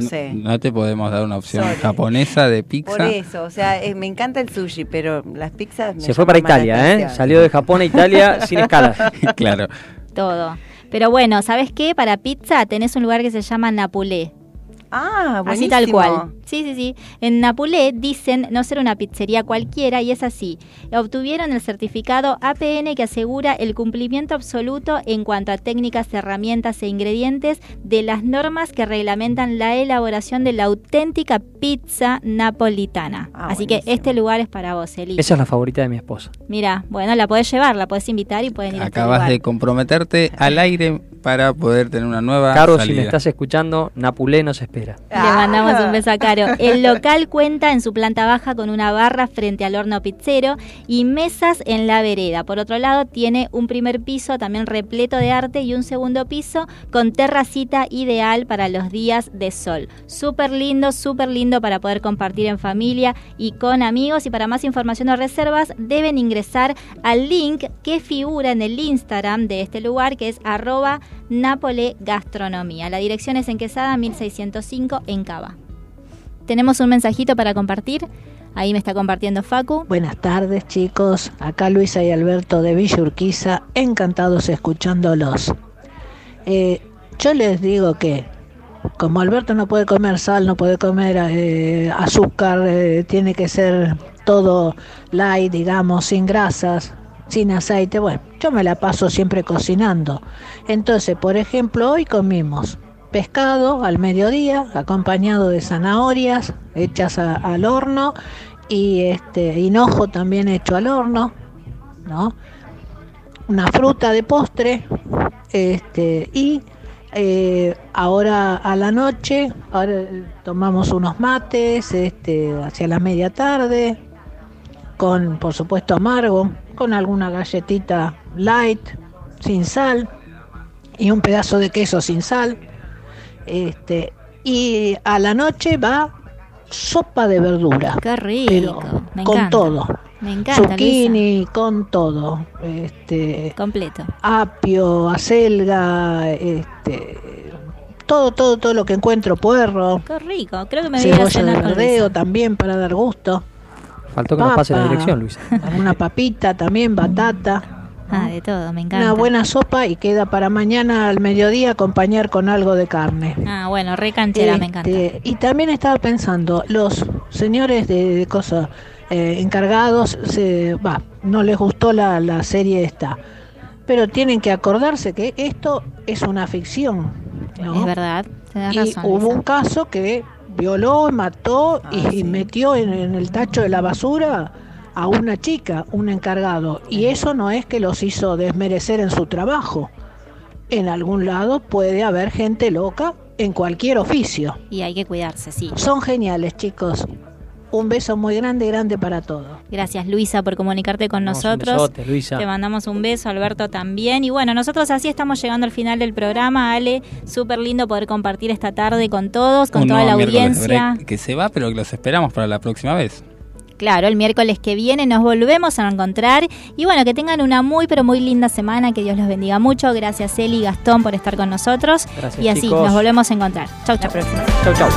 No sé. No te podemos dar una opción Sorry. japonesa de pizza. Por eso, o sea, eh, me encanta el sushi, pero las pizzas me Se fue para Italia, ¿eh? atención. Salió de Japón a Italia [laughs] sin escala. [laughs] claro. Todo. Pero bueno, ¿sabes qué? Para pizza tenés un lugar que se llama Napulé. Ah, Así tal cual. Sí, sí, sí. En Napulé dicen no ser una pizzería cualquiera y es así. Obtuvieron el certificado APN que asegura el cumplimiento absoluto en cuanto a técnicas, herramientas e ingredientes de las normas que reglamentan la elaboración de la auténtica pizza napolitana. Ah, así que este lugar es para vos, Eli. Esa es la favorita de mi esposa. Mira, bueno, la podés llevar, la podés invitar y pueden ir a este Acabas lugar. de comprometerte al aire para poder tener una nueva Caro, si salida. me estás escuchando, Napulé nos espera. Le mandamos un beso a Caro. El local cuenta en su planta baja con una barra frente al horno pizzero y mesas en la vereda. Por otro lado, tiene un primer piso también repleto de arte y un segundo piso con terracita ideal para los días de sol. Súper lindo, súper lindo para poder compartir en familia y con amigos. Y para más información o reservas, deben ingresar al link que figura en el Instagram de este lugar, que es arroba Nápole Gastronomía. La dirección es en Quesada 1605 en Cava. Tenemos un mensajito para compartir. Ahí me está compartiendo Facu. Buenas tardes chicos, acá Luisa y Alberto de Villa Urquiza, encantados escuchándolos. Eh, yo les digo que como Alberto no puede comer sal, no puede comer eh, azúcar, eh, tiene que ser todo light, digamos, sin grasas, sin aceite, bueno, yo me la paso siempre cocinando. Entonces, por ejemplo, hoy comimos pescado al mediodía, acompañado de zanahorias hechas al horno y este hinojo también hecho al horno, ¿no? Una fruta de postre, este y eh, ahora a la noche, tomamos unos mates, este hacia la media tarde, con por supuesto amargo, con alguna galletita light, sin sal y un pedazo de queso sin sal. Este, y a la noche va sopa de verdura. Qué rico. Pero me con encanta. todo. Me encanta, Zucchini, con todo. Este, Completo. apio, acelga, este, todo, todo, todo lo que encuentro, puerro, Qué rico. Creo que me voy a de verdeo también para dar gusto. Faltó que nos pase la Papa, dirección, Luisa. Una papita también, batata. Ah, de todo, me encanta. Una buena sopa y queda para mañana al mediodía acompañar con algo de carne. Ah, bueno, re canchera, me encanta. Este, Y también estaba pensando, los señores de, de cosas eh, encargados, se, va, no les gustó la, la serie esta, pero tienen que acordarse que esto es una ficción. ¿no? Es verdad, tenés y razón. hubo un caso que violó, mató y, y metió en, en el tacho de la basura a una chica, un encargado. Y eso no es que los hizo desmerecer en su trabajo. En algún lado puede haber gente loca en cualquier oficio. Y hay que cuidarse, sí. Son geniales, chicos. Un beso muy grande, grande para todos. Gracias, Luisa, por comunicarte con Vamos, un nosotros. besote, Luisa. Te mandamos un beso, Alberto también. Y bueno, nosotros así estamos llegando al final del programa, Ale. Súper lindo poder compartir esta tarde con todos, con Un toda la audiencia. que se va, pero que los esperamos para la próxima vez. Claro, el miércoles que viene nos volvemos a encontrar. Y bueno, que tengan una muy, pero muy linda semana. Que Dios los bendiga mucho. Gracias, Eli y Gastón, por estar con nosotros. Gracias, y así chicos. nos volvemos a encontrar. Chau, chau. Chau, chau.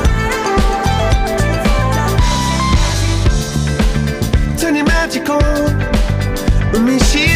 Turn your magic on. Let me see